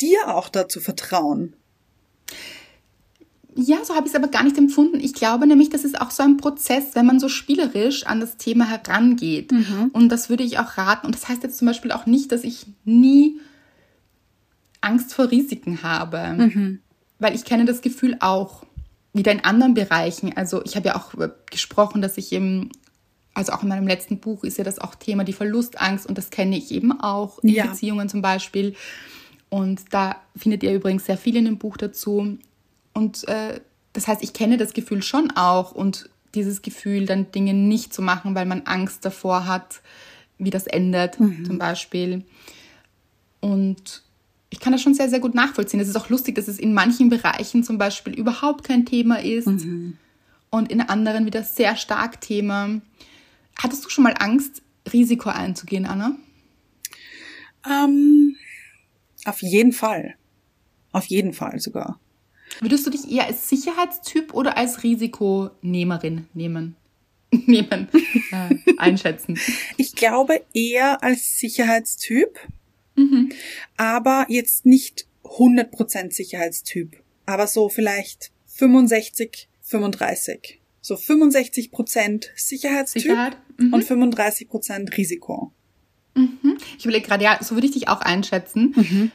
S1: dir auch dazu vertrauen.
S2: Ja, so habe ich es aber gar nicht empfunden. Ich glaube nämlich, das ist auch so ein Prozess, wenn man so spielerisch an das Thema herangeht. Mhm. Und das würde ich auch raten. Und das heißt jetzt zum Beispiel auch nicht, dass ich nie Angst vor Risiken habe. Mhm. Weil ich kenne das Gefühl auch wieder in anderen Bereichen. Also ich habe ja auch gesprochen, dass ich eben, also auch in meinem letzten Buch ist ja das auch Thema die Verlustangst und das kenne ich eben auch in ja. Beziehungen zum Beispiel. Und da findet ihr übrigens sehr viel in dem Buch dazu. Und äh, das heißt, ich kenne das Gefühl schon auch und dieses Gefühl, dann Dinge nicht zu machen, weil man Angst davor hat, wie das endet, mhm. zum Beispiel. Und ich kann das schon sehr, sehr gut nachvollziehen. Es ist auch lustig, dass es in manchen Bereichen zum Beispiel überhaupt kein Thema ist mhm. und in anderen wieder sehr stark Thema. Hattest du schon mal Angst, Risiko einzugehen, Anna?
S1: Ähm, auf jeden Fall. Auf jeden Fall sogar.
S2: Würdest du dich eher als Sicherheitstyp oder als Risikonehmerin nehmen? <laughs> nehmen, äh, einschätzen?
S1: Ich glaube eher als Sicherheitstyp, mhm. aber jetzt nicht 100% Sicherheitstyp, aber so vielleicht 65, 35. So 65% Sicherheitstyp Sicherheit. mhm. und 35% Risiko.
S2: Mhm. Ich überlege gerade, ja, so würde ich dich auch einschätzen. Mhm.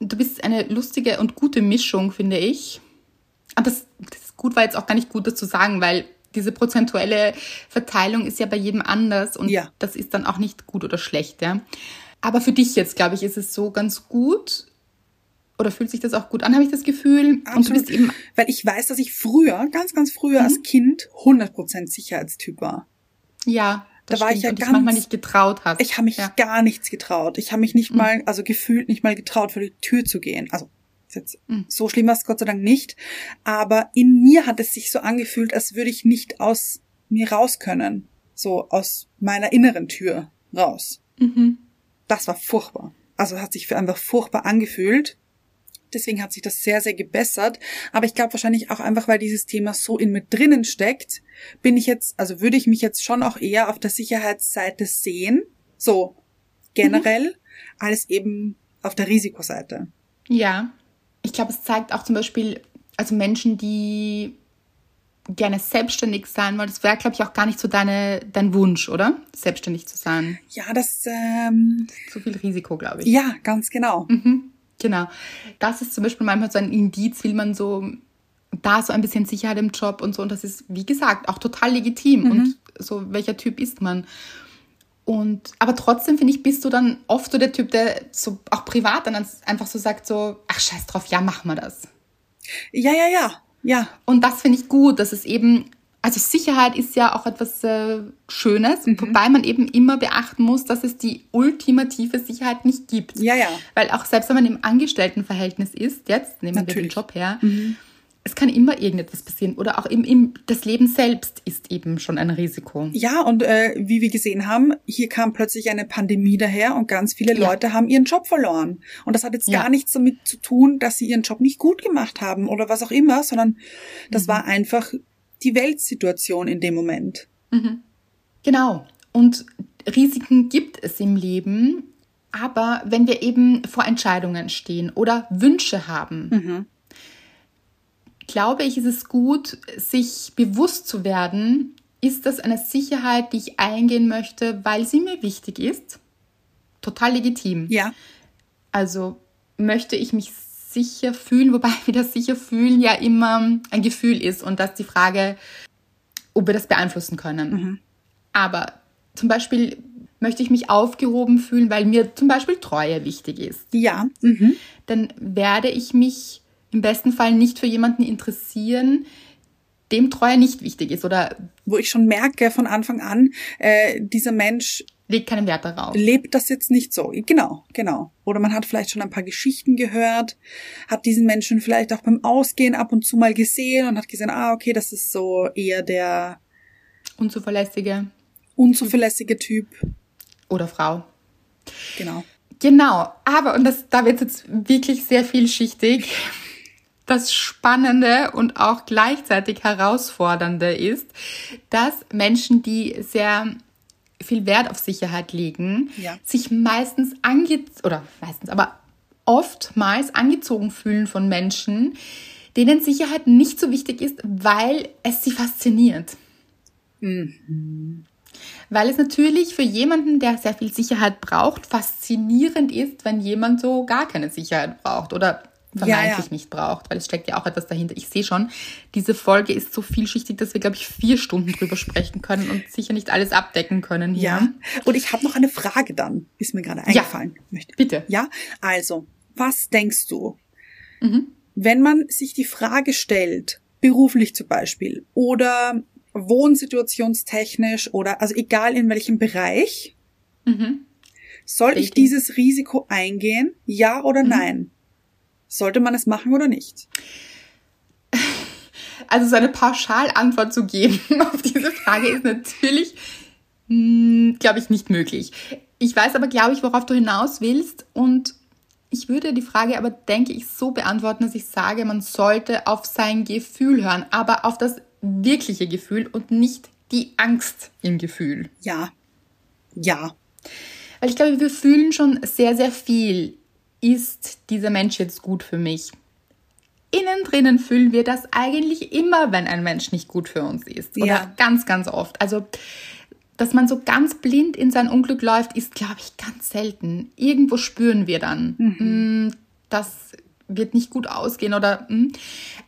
S2: Du bist eine lustige und gute Mischung, finde ich. Aber das, das ist gut war jetzt auch gar nicht gut, das zu sagen, weil diese prozentuelle Verteilung ist ja bei jedem anders und ja. das ist dann auch nicht gut oder schlecht, ja. Aber für dich jetzt, glaube ich, ist es so ganz gut. Oder fühlt sich das auch gut an, habe ich das Gefühl?
S1: Absolut. Und du bist eben Weil ich weiß, dass ich früher, ganz, ganz früher mhm. als Kind 100% Sicherheitstyp war.
S2: Ja, da war ich ja ganz manchmal nicht getraut hast.
S1: Ich habe mich ja. gar nichts getraut. Ich habe mich nicht mhm. mal, also gefühlt nicht mal getraut, vor die Tür zu gehen. Also jetzt mhm. so schlimm war es Gott sei Dank nicht. Aber in mir hat es sich so angefühlt, als würde ich nicht aus mir raus können. So aus meiner inneren Tür raus. Mhm. Das war furchtbar. Also hat sich einfach furchtbar angefühlt. Deswegen hat sich das sehr, sehr gebessert. Aber ich glaube wahrscheinlich auch einfach, weil dieses Thema so in mir drinnen steckt, bin ich jetzt, also würde ich mich jetzt schon auch eher auf der Sicherheitsseite sehen, so generell, mhm. als eben auf der Risikoseite.
S2: Ja, ich glaube, es zeigt auch zum Beispiel, also Menschen, die gerne selbstständig sein das wäre, glaube ich, auch gar nicht so deine, dein Wunsch, oder? Selbstständig zu sein.
S1: Ja, das ähm,
S2: zu viel Risiko, glaube ich.
S1: Ja, ganz genau. Mhm.
S2: Genau. Das ist zum Beispiel manchmal so ein Indiz, will man so da so ein bisschen Sicherheit im Job und so. Und das ist, wie gesagt, auch total legitim. Mhm. Und so, welcher Typ ist man? Und, aber trotzdem, finde ich, bist du dann oft so der Typ, der so auch privat dann einfach so sagt so, ach, scheiß drauf, ja, mach mal das.
S1: Ja, ja, ja, ja.
S2: Und das finde ich gut, dass es eben also Sicherheit ist ja auch etwas äh, Schönes, mhm. wobei man eben immer beachten muss, dass es die ultimative Sicherheit nicht gibt.
S1: Ja, ja.
S2: Weil auch selbst wenn man im Angestelltenverhältnis ist, jetzt nehmen Natürlich. wir den Job her, mhm. Es kann immer irgendetwas passieren. Oder auch im, im, das Leben selbst ist eben schon ein Risiko.
S1: Ja, und äh, wie wir gesehen haben, hier kam plötzlich eine Pandemie daher und ganz viele ja. Leute haben ihren Job verloren. Und das hat jetzt ja. gar nichts damit zu tun, dass sie ihren Job nicht gut gemacht haben oder was auch immer, sondern das mhm. war einfach die Weltsituation in dem Moment.
S2: Mhm. Genau. Und Risiken gibt es im Leben, aber wenn wir eben vor Entscheidungen stehen oder Wünsche haben, mhm. Glaube ich, ist es gut, sich bewusst zu werden, ist das eine Sicherheit, die ich eingehen möchte, weil sie mir wichtig ist? Total legitim.
S1: Ja.
S2: Also möchte ich mich sicher fühlen, <laughs> wobei wir das sicher fühlen ja immer ein Gefühl ist und dass die Frage, ob wir das beeinflussen können. Mhm. Aber zum Beispiel möchte ich mich aufgehoben fühlen, weil mir zum Beispiel Treue wichtig ist.
S1: Ja. Mhm.
S2: Dann werde ich mich im besten Fall nicht für jemanden interessieren, dem Treue nicht wichtig ist oder
S1: wo ich schon merke von Anfang an, äh, dieser Mensch
S2: legt keinen Wert darauf.
S1: Lebt das jetzt nicht so. Genau, genau. Oder man hat vielleicht schon ein paar Geschichten gehört, hat diesen Menschen vielleicht auch beim Ausgehen ab und zu mal gesehen und hat gesehen, ah, okay, das ist so eher der
S2: Unzuverlässige.
S1: Unzuverlässige Typ.
S2: Oder Frau.
S1: Genau.
S2: Genau, aber, und das, da wird jetzt wirklich sehr vielschichtig, das Spannende und auch gleichzeitig Herausfordernde ist, dass Menschen, die sehr viel Wert auf Sicherheit legen,
S1: ja.
S2: sich meistens ange oder meistens, aber oftmals angezogen fühlen von Menschen, denen Sicherheit nicht so wichtig ist, weil es sie fasziniert. Mhm. Weil es natürlich für jemanden, der sehr viel Sicherheit braucht, faszinierend ist, wenn jemand so gar keine Sicherheit braucht oder vermeintlich ja, ja. nicht braucht, weil es steckt ja auch etwas dahinter. Ich sehe schon, diese Folge ist so vielschichtig, dass wir, glaube ich, vier Stunden drüber sprechen können und sicher nicht alles abdecken können hier.
S1: Ja, und ich habe noch eine Frage dann, ist mir gerade eingefallen.
S2: Ja, bitte.
S1: Ja, also, was denkst du, mhm. wenn man sich die Frage stellt, beruflich zum Beispiel oder wohnsituationstechnisch oder also egal in welchem Bereich, mhm. soll Dating. ich dieses Risiko eingehen, ja oder mhm. nein? Sollte man es machen oder nicht? <laughs>
S2: Also so eine Pauschalantwort zu geben <laughs> auf diese Frage ist natürlich, hm, glaube ich, nicht möglich. Ich weiß aber, glaube ich, worauf du hinaus willst und ich würde die Frage aber, denke ich, so beantworten, dass ich sage, man sollte auf sein Gefühl hören, aber auf das wirkliche Gefühl und nicht die Angst im Gefühl.
S1: Ja. Ja.
S2: Weil ich glaube, wir fühlen schon sehr, sehr viel ist dieser Mensch jetzt gut für mich? Innen drinnen fühlen wir das eigentlich immer, wenn ein Mensch nicht gut für uns ist. Oder ja. ganz, ganz oft. Also, dass man so ganz blind in sein Unglück läuft, ist, glaube ich, ganz selten. Irgendwo spüren wir dann, mhm. Mm, das wird nicht gut ausgehen oder. Mm.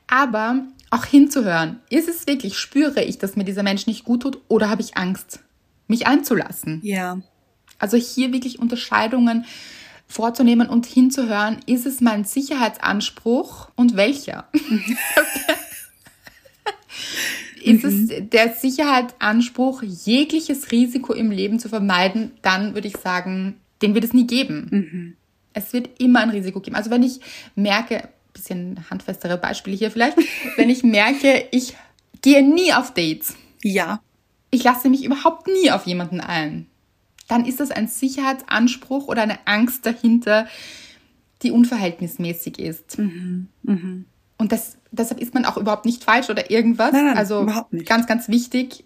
S2: Aber auch hinzuhören, ist es wirklich, spüre ich, dass mir dieser Mensch nicht gut tut oder habe ich Angst, mich einzulassen?
S1: Ja.
S2: Also hier wirklich Unterscheidungen vorzunehmen und hinzuhören, ist es mein Sicherheitsanspruch und welcher? <laughs> ist es mhm. der Sicherheitsanspruch, jegliches Risiko im Leben zu vermeiden, dann würde ich sagen, den wird es nie geben. Mhm. Es wird immer ein Risiko geben. Also wenn ich merke, bisschen handfestere Beispiele hier vielleicht, <laughs> wenn ich merke, ich gehe nie auf Dates.
S1: Ja.
S2: Ich lasse mich überhaupt nie auf jemanden ein dann ist das ein Sicherheitsanspruch oder eine Angst dahinter, die unverhältnismäßig ist. Mhm. Mhm. Und das, deshalb ist man auch überhaupt nicht falsch oder irgendwas.
S1: Nein, nein,
S2: also ganz, ganz wichtig.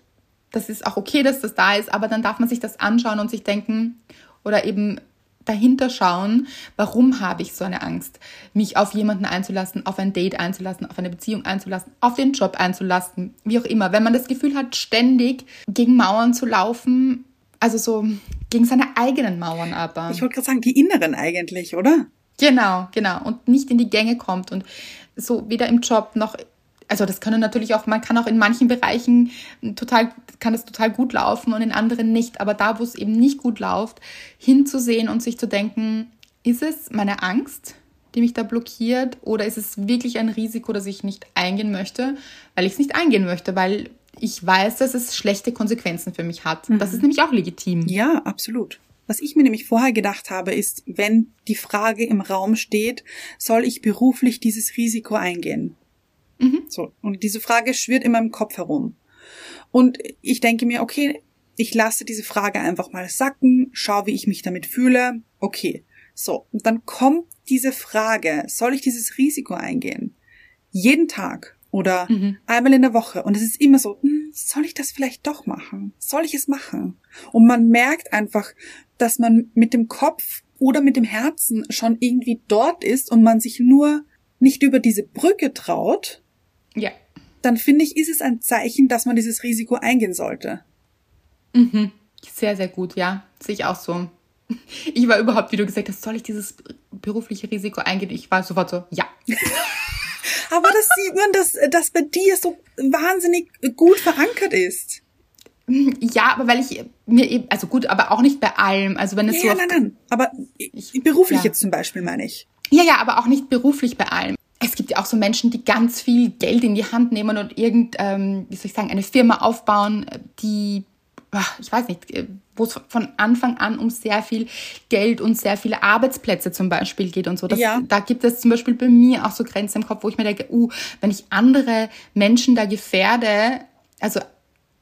S2: Das ist auch okay, dass das da ist, aber dann darf man sich das anschauen und sich denken oder eben dahinter schauen, warum habe ich so eine Angst, mich auf jemanden einzulassen, auf ein Date einzulassen, auf eine Beziehung einzulassen, auf den Job einzulassen, wie auch immer. Wenn man das Gefühl hat, ständig gegen Mauern zu laufen, also so gegen seine eigenen Mauern aber.
S1: Ich wollte gerade sagen, die inneren eigentlich, oder?
S2: Genau, genau. Und nicht in die Gänge kommt und so weder im Job noch, also das können natürlich auch, man kann auch in manchen Bereichen total, kann das total gut laufen und in anderen nicht. Aber da, wo es eben nicht gut läuft, hinzusehen und sich zu denken, ist es meine Angst, die mich da blockiert oder ist es wirklich ein Risiko, das ich nicht eingehen möchte, weil ich es nicht eingehen möchte, weil ich weiß, dass es schlechte Konsequenzen für mich hat. Mhm. Das ist nämlich auch legitim.
S1: Ja, absolut. Was ich mir nämlich vorher gedacht habe, ist, wenn die Frage im Raum steht, soll ich beruflich dieses Risiko eingehen? Mhm. So. Und diese Frage schwirrt in meinem Kopf herum. Und ich denke mir, okay, ich lasse diese Frage einfach mal sacken, schau, wie ich mich damit fühle. Okay. So. Und dann kommt diese Frage, soll ich dieses Risiko eingehen? Jeden Tag oder mhm. einmal in der Woche. Und es ist immer so, hm, soll ich das vielleicht doch machen? Soll ich es machen? Und man merkt einfach, dass man mit dem Kopf oder mit dem Herzen schon irgendwie dort ist und man sich nur nicht über diese Brücke traut.
S2: Ja.
S1: Dann finde ich, ist es ein Zeichen, dass man dieses Risiko eingehen sollte.
S2: Mhm. Sehr, sehr gut, ja. Sehe ich auch so. Ich war überhaupt, wie du gesagt hast, soll ich dieses berufliche Risiko eingehen? Ich war sofort so, ja. <laughs>
S1: Aber das sieht man, dass das bei dir so wahnsinnig gut verankert ist.
S2: Ja, aber weil ich mir eben, also gut, aber auch nicht bei allem. Also wenn es
S1: ja,
S2: so.
S1: Nein, nein, aber ich, beruflich ja. jetzt zum Beispiel meine ich.
S2: Ja, ja, aber auch nicht beruflich bei allem. Es gibt ja auch so Menschen, die ganz viel Geld in die Hand nehmen und irgend, ähm, wie soll ich sagen, eine Firma aufbauen, die ich weiß nicht, äh, wo es von Anfang an um sehr viel Geld und sehr viele Arbeitsplätze zum Beispiel geht und so. Das,
S1: Ja.
S2: Da gibt es zum Beispiel bei mir auch so Grenzen im Kopf, wo ich mir denke, uh, wenn ich andere Menschen da gefährde, also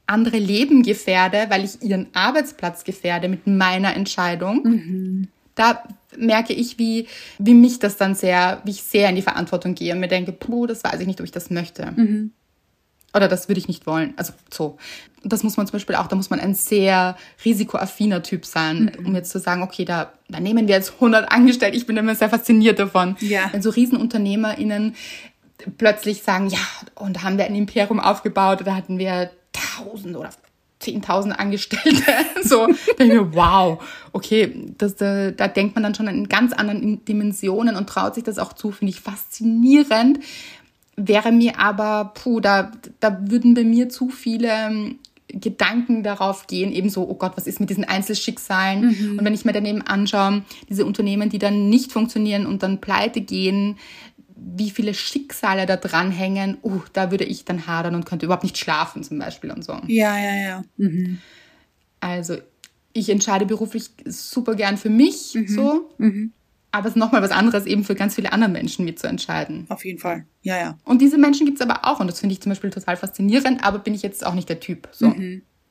S2: andere Leben gefährde, weil ich ihren Arbeitsplatz gefährde mit meiner Entscheidung, da merke ich, wie, wie mich das dann sehr, wie ich sehr in die Verantwortung gehe und mir denke, puh, das weiß ich nicht, ob ich das möchte. Oder das würde ich nicht wollen. Also so. Das muss man zum Beispiel auch, da muss man ein sehr risikoaffiner Typ sein, um jetzt zu sagen, okay, da, da nehmen wir jetzt 100 Angestellte. Ich bin immer sehr fasziniert davon.
S1: Ja.
S2: Wenn so RiesenunternehmerInnen plötzlich sagen, ja, und da haben wir ein Imperium aufgebaut oder hatten wir 1000 oder 10.000 Angestellte. <laughs> So, denke ich mir, wow, okay, das, da, da denkt man dann schon in ganz anderen Dimensionen und traut sich das auch zu, finde ich faszinierend. Wäre mir aber, puh, da, da würden bei mir zu viele ähm, Gedanken darauf gehen, eben so, oh Gott, was ist mit diesen Einzelschicksalen? Und wenn ich mir daneben anschaue, diese Unternehmen, die dann nicht funktionieren und dann pleite gehen, wie viele Schicksale da dranhängen, uh, da würde ich dann hadern und könnte überhaupt nicht schlafen zum Beispiel und so.
S1: Ja, ja, ja. Mhm.
S2: Also ich entscheide beruflich super gern für mich so, aber es ist nochmal was anderes eben für ganz viele andere Menschen mitzuentscheiden.
S1: Auf jeden Fall. Ja, ja.
S2: Und diese Menschen gibt es aber auch und das finde ich zum Beispiel total faszinierend, aber bin ich jetzt auch nicht der Typ. So.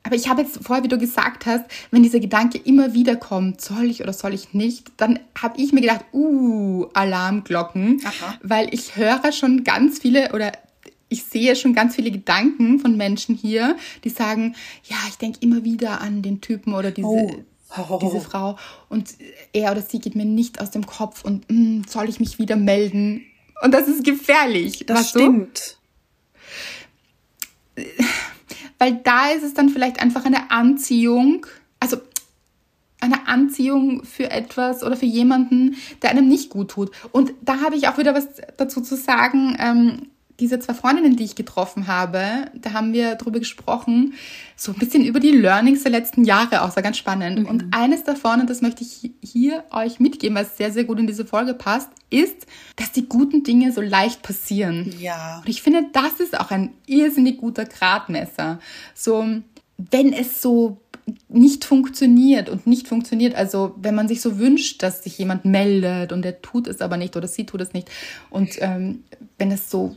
S2: Aber ich habe jetzt vorher, wie du gesagt hast, wenn dieser Gedanke immer wieder kommt, soll ich oder soll ich nicht, dann habe ich mir gedacht, uh, Alarmglocken,
S1: Aha.
S2: weil ich höre schon ganz viele oder ich sehe schon ganz viele Gedanken von Menschen hier, die sagen, ja, ich denke immer wieder an den Typen oder diese,
S1: Oh.
S2: Diese Frau und er oder sie geht mir nicht aus dem Kopf und mm, soll ich mich wieder melden? Und das ist gefährlich.
S1: Das
S2: weißt du?
S1: stimmt.
S2: Weil da ist es dann vielleicht einfach eine Anziehung, also eine Anziehung für etwas oder für jemanden, der einem nicht gut tut. Und da habe ich auch wieder was dazu zu sagen. Ähm, diese zwei Freundinnen, die ich getroffen habe, da haben wir drüber gesprochen, so ein bisschen über die Learnings der letzten Jahre auch, war ganz spannend. Und eines davon, und das möchte ich hier euch mitgeben, weil es sehr, sehr gut in diese Folge passt, ist, dass die guten Dinge so leicht passieren.
S1: Ja.
S2: Und ich finde, das ist auch ein irrsinnig guter Gradmesser. So, wenn es so nicht funktioniert und nicht funktioniert, also wenn man sich so wünscht, dass sich jemand meldet und er tut es aber nicht oder sie tut es nicht und ähm, wenn es so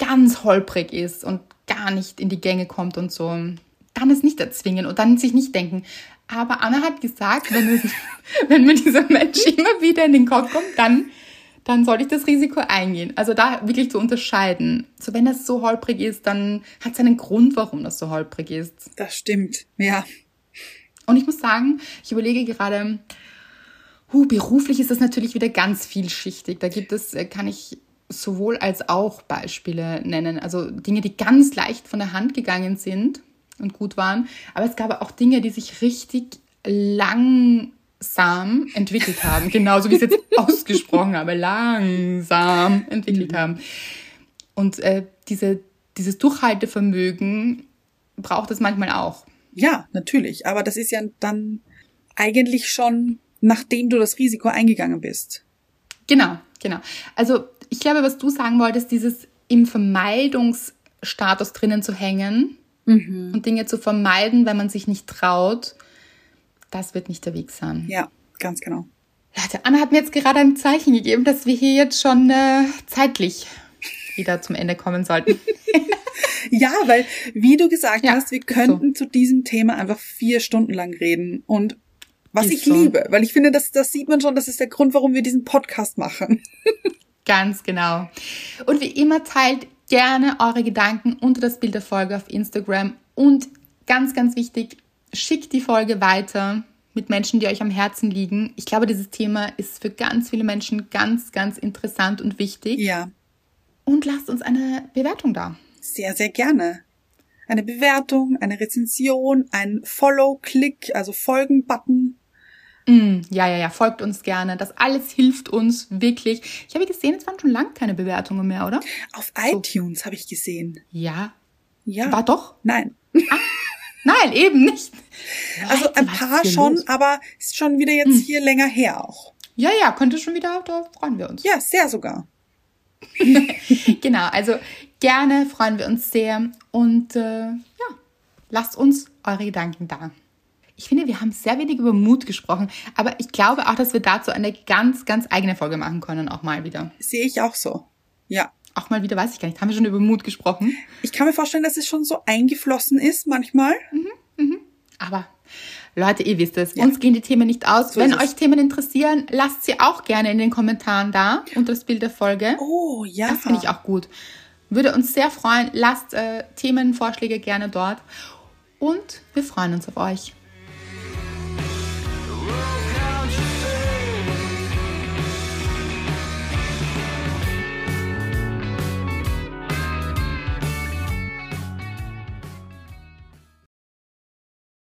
S2: ganz holprig ist und gar nicht in die Gänge kommt und so, dann es nicht erzwingen und dann sich nicht denken. Aber Anna hat gesagt, wenn, es, <laughs> wenn mir dieser Mensch immer wieder in den Kopf kommt, dann, dann soll ich das Risiko eingehen. Also da wirklich zu unterscheiden. So wenn das so holprig ist, dann hat es einen Grund, warum das so holprig ist.
S1: Das stimmt. Ja.
S2: Und ich muss sagen, ich überlege gerade, huh, beruflich ist das natürlich wieder ganz vielschichtig. Da gibt es, äh, kann ich sowohl als auch Beispiele nennen. Also Dinge, die ganz leicht von der Hand gegangen sind und gut waren. Aber es gab auch Dinge, die sich richtig langsam entwickelt haben. <laughs> Genauso wie ich es jetzt ausgesprochen habe. Langsam entwickelt haben. Und äh, diese, dieses Durchhaltevermögen braucht es manchmal auch.
S1: Ja, natürlich. Aber das ist ja dann eigentlich schon, nachdem du das Risiko eingegangen bist.
S2: Genau, genau. Also ich glaube, was du sagen wolltest, dieses im Vermeidungsstatus drinnen zu hängen und Dinge zu vermeiden, wenn man sich nicht traut, das wird nicht der Weg sein.
S1: Ja, ganz genau.
S2: Leute, Anna hat mir jetzt gerade ein Zeichen gegeben, dass wir hier jetzt schon äh, zeitlich wieder zum Ende kommen sollten. <laughs> <laughs>
S1: Ja, weil, wie du gesagt
S2: Ja,
S1: hast, wir könnten zu diesem Thema einfach vier Stunden lang reden. Und was
S2: Ist
S1: ich
S2: so.
S1: liebe, weil ich finde, das, das sieht man schon, das ist der Grund, warum wir diesen Podcast machen. <laughs>
S2: Ganz genau. Und wie immer teilt gerne eure Gedanken unter das Bild der Folge auf Instagram und ganz, ganz wichtig, schickt die Folge weiter mit Menschen, die euch am Herzen liegen. Ich glaube, dieses Thema ist für ganz viele Menschen ganz, ganz interessant und wichtig.
S1: Ja,
S2: Und lasst uns eine Bewertung da.
S1: sehr, sehr gerne. Eine Bewertung, eine Rezension, ein Follow-Klick, also Folgen-Button.
S2: Mm, ja, ja, ja, folgt uns gerne. Das alles hilft uns wirklich. Ich habe gesehen, es waren schon lange keine Bewertungen mehr, oder?
S1: Auf iTunes habe ich gesehen.
S2: Ja.
S1: Ja.
S2: War doch?
S1: Nein.
S2: Nein, eben nicht. <laughs>
S1: Also
S2: Leute,
S1: ein
S2: was
S1: paar schon,
S2: los?
S1: aber ist schon wieder jetzt
S2: Hm.
S1: hier länger her auch.
S2: Ja, ja, könnte schon wieder, da freuen wir uns.
S1: Ja, sehr sogar. <laughs>
S2: Genau, also gerne freuen wir uns sehr. Und äh, ja, lasst uns eure Gedanken da. Ich finde, wir haben sehr wenig über Mut gesprochen, aber ich glaube auch, dass wir dazu eine ganz, ganz eigene Folge machen können, auch mal wieder.
S1: Sehe ich auch so. Ja.
S2: Auch mal wieder, weiß ich gar nicht. Haben wir schon über Mut gesprochen?
S1: Ich kann mir vorstellen, dass es schon so eingeflossen ist manchmal.
S2: Aber Leute, ihr wisst es, uns gehen die Themen nicht aus.
S1: So
S2: Wenn euch Themen interessieren, lasst sie auch gerne in den Kommentaren da unter das Bild der Folge.
S1: Oh, ja.
S2: Das finde ich auch gut. Würde uns sehr freuen. Lasst äh, Themenvorschläge gerne dort. Und wir freuen uns auf euch.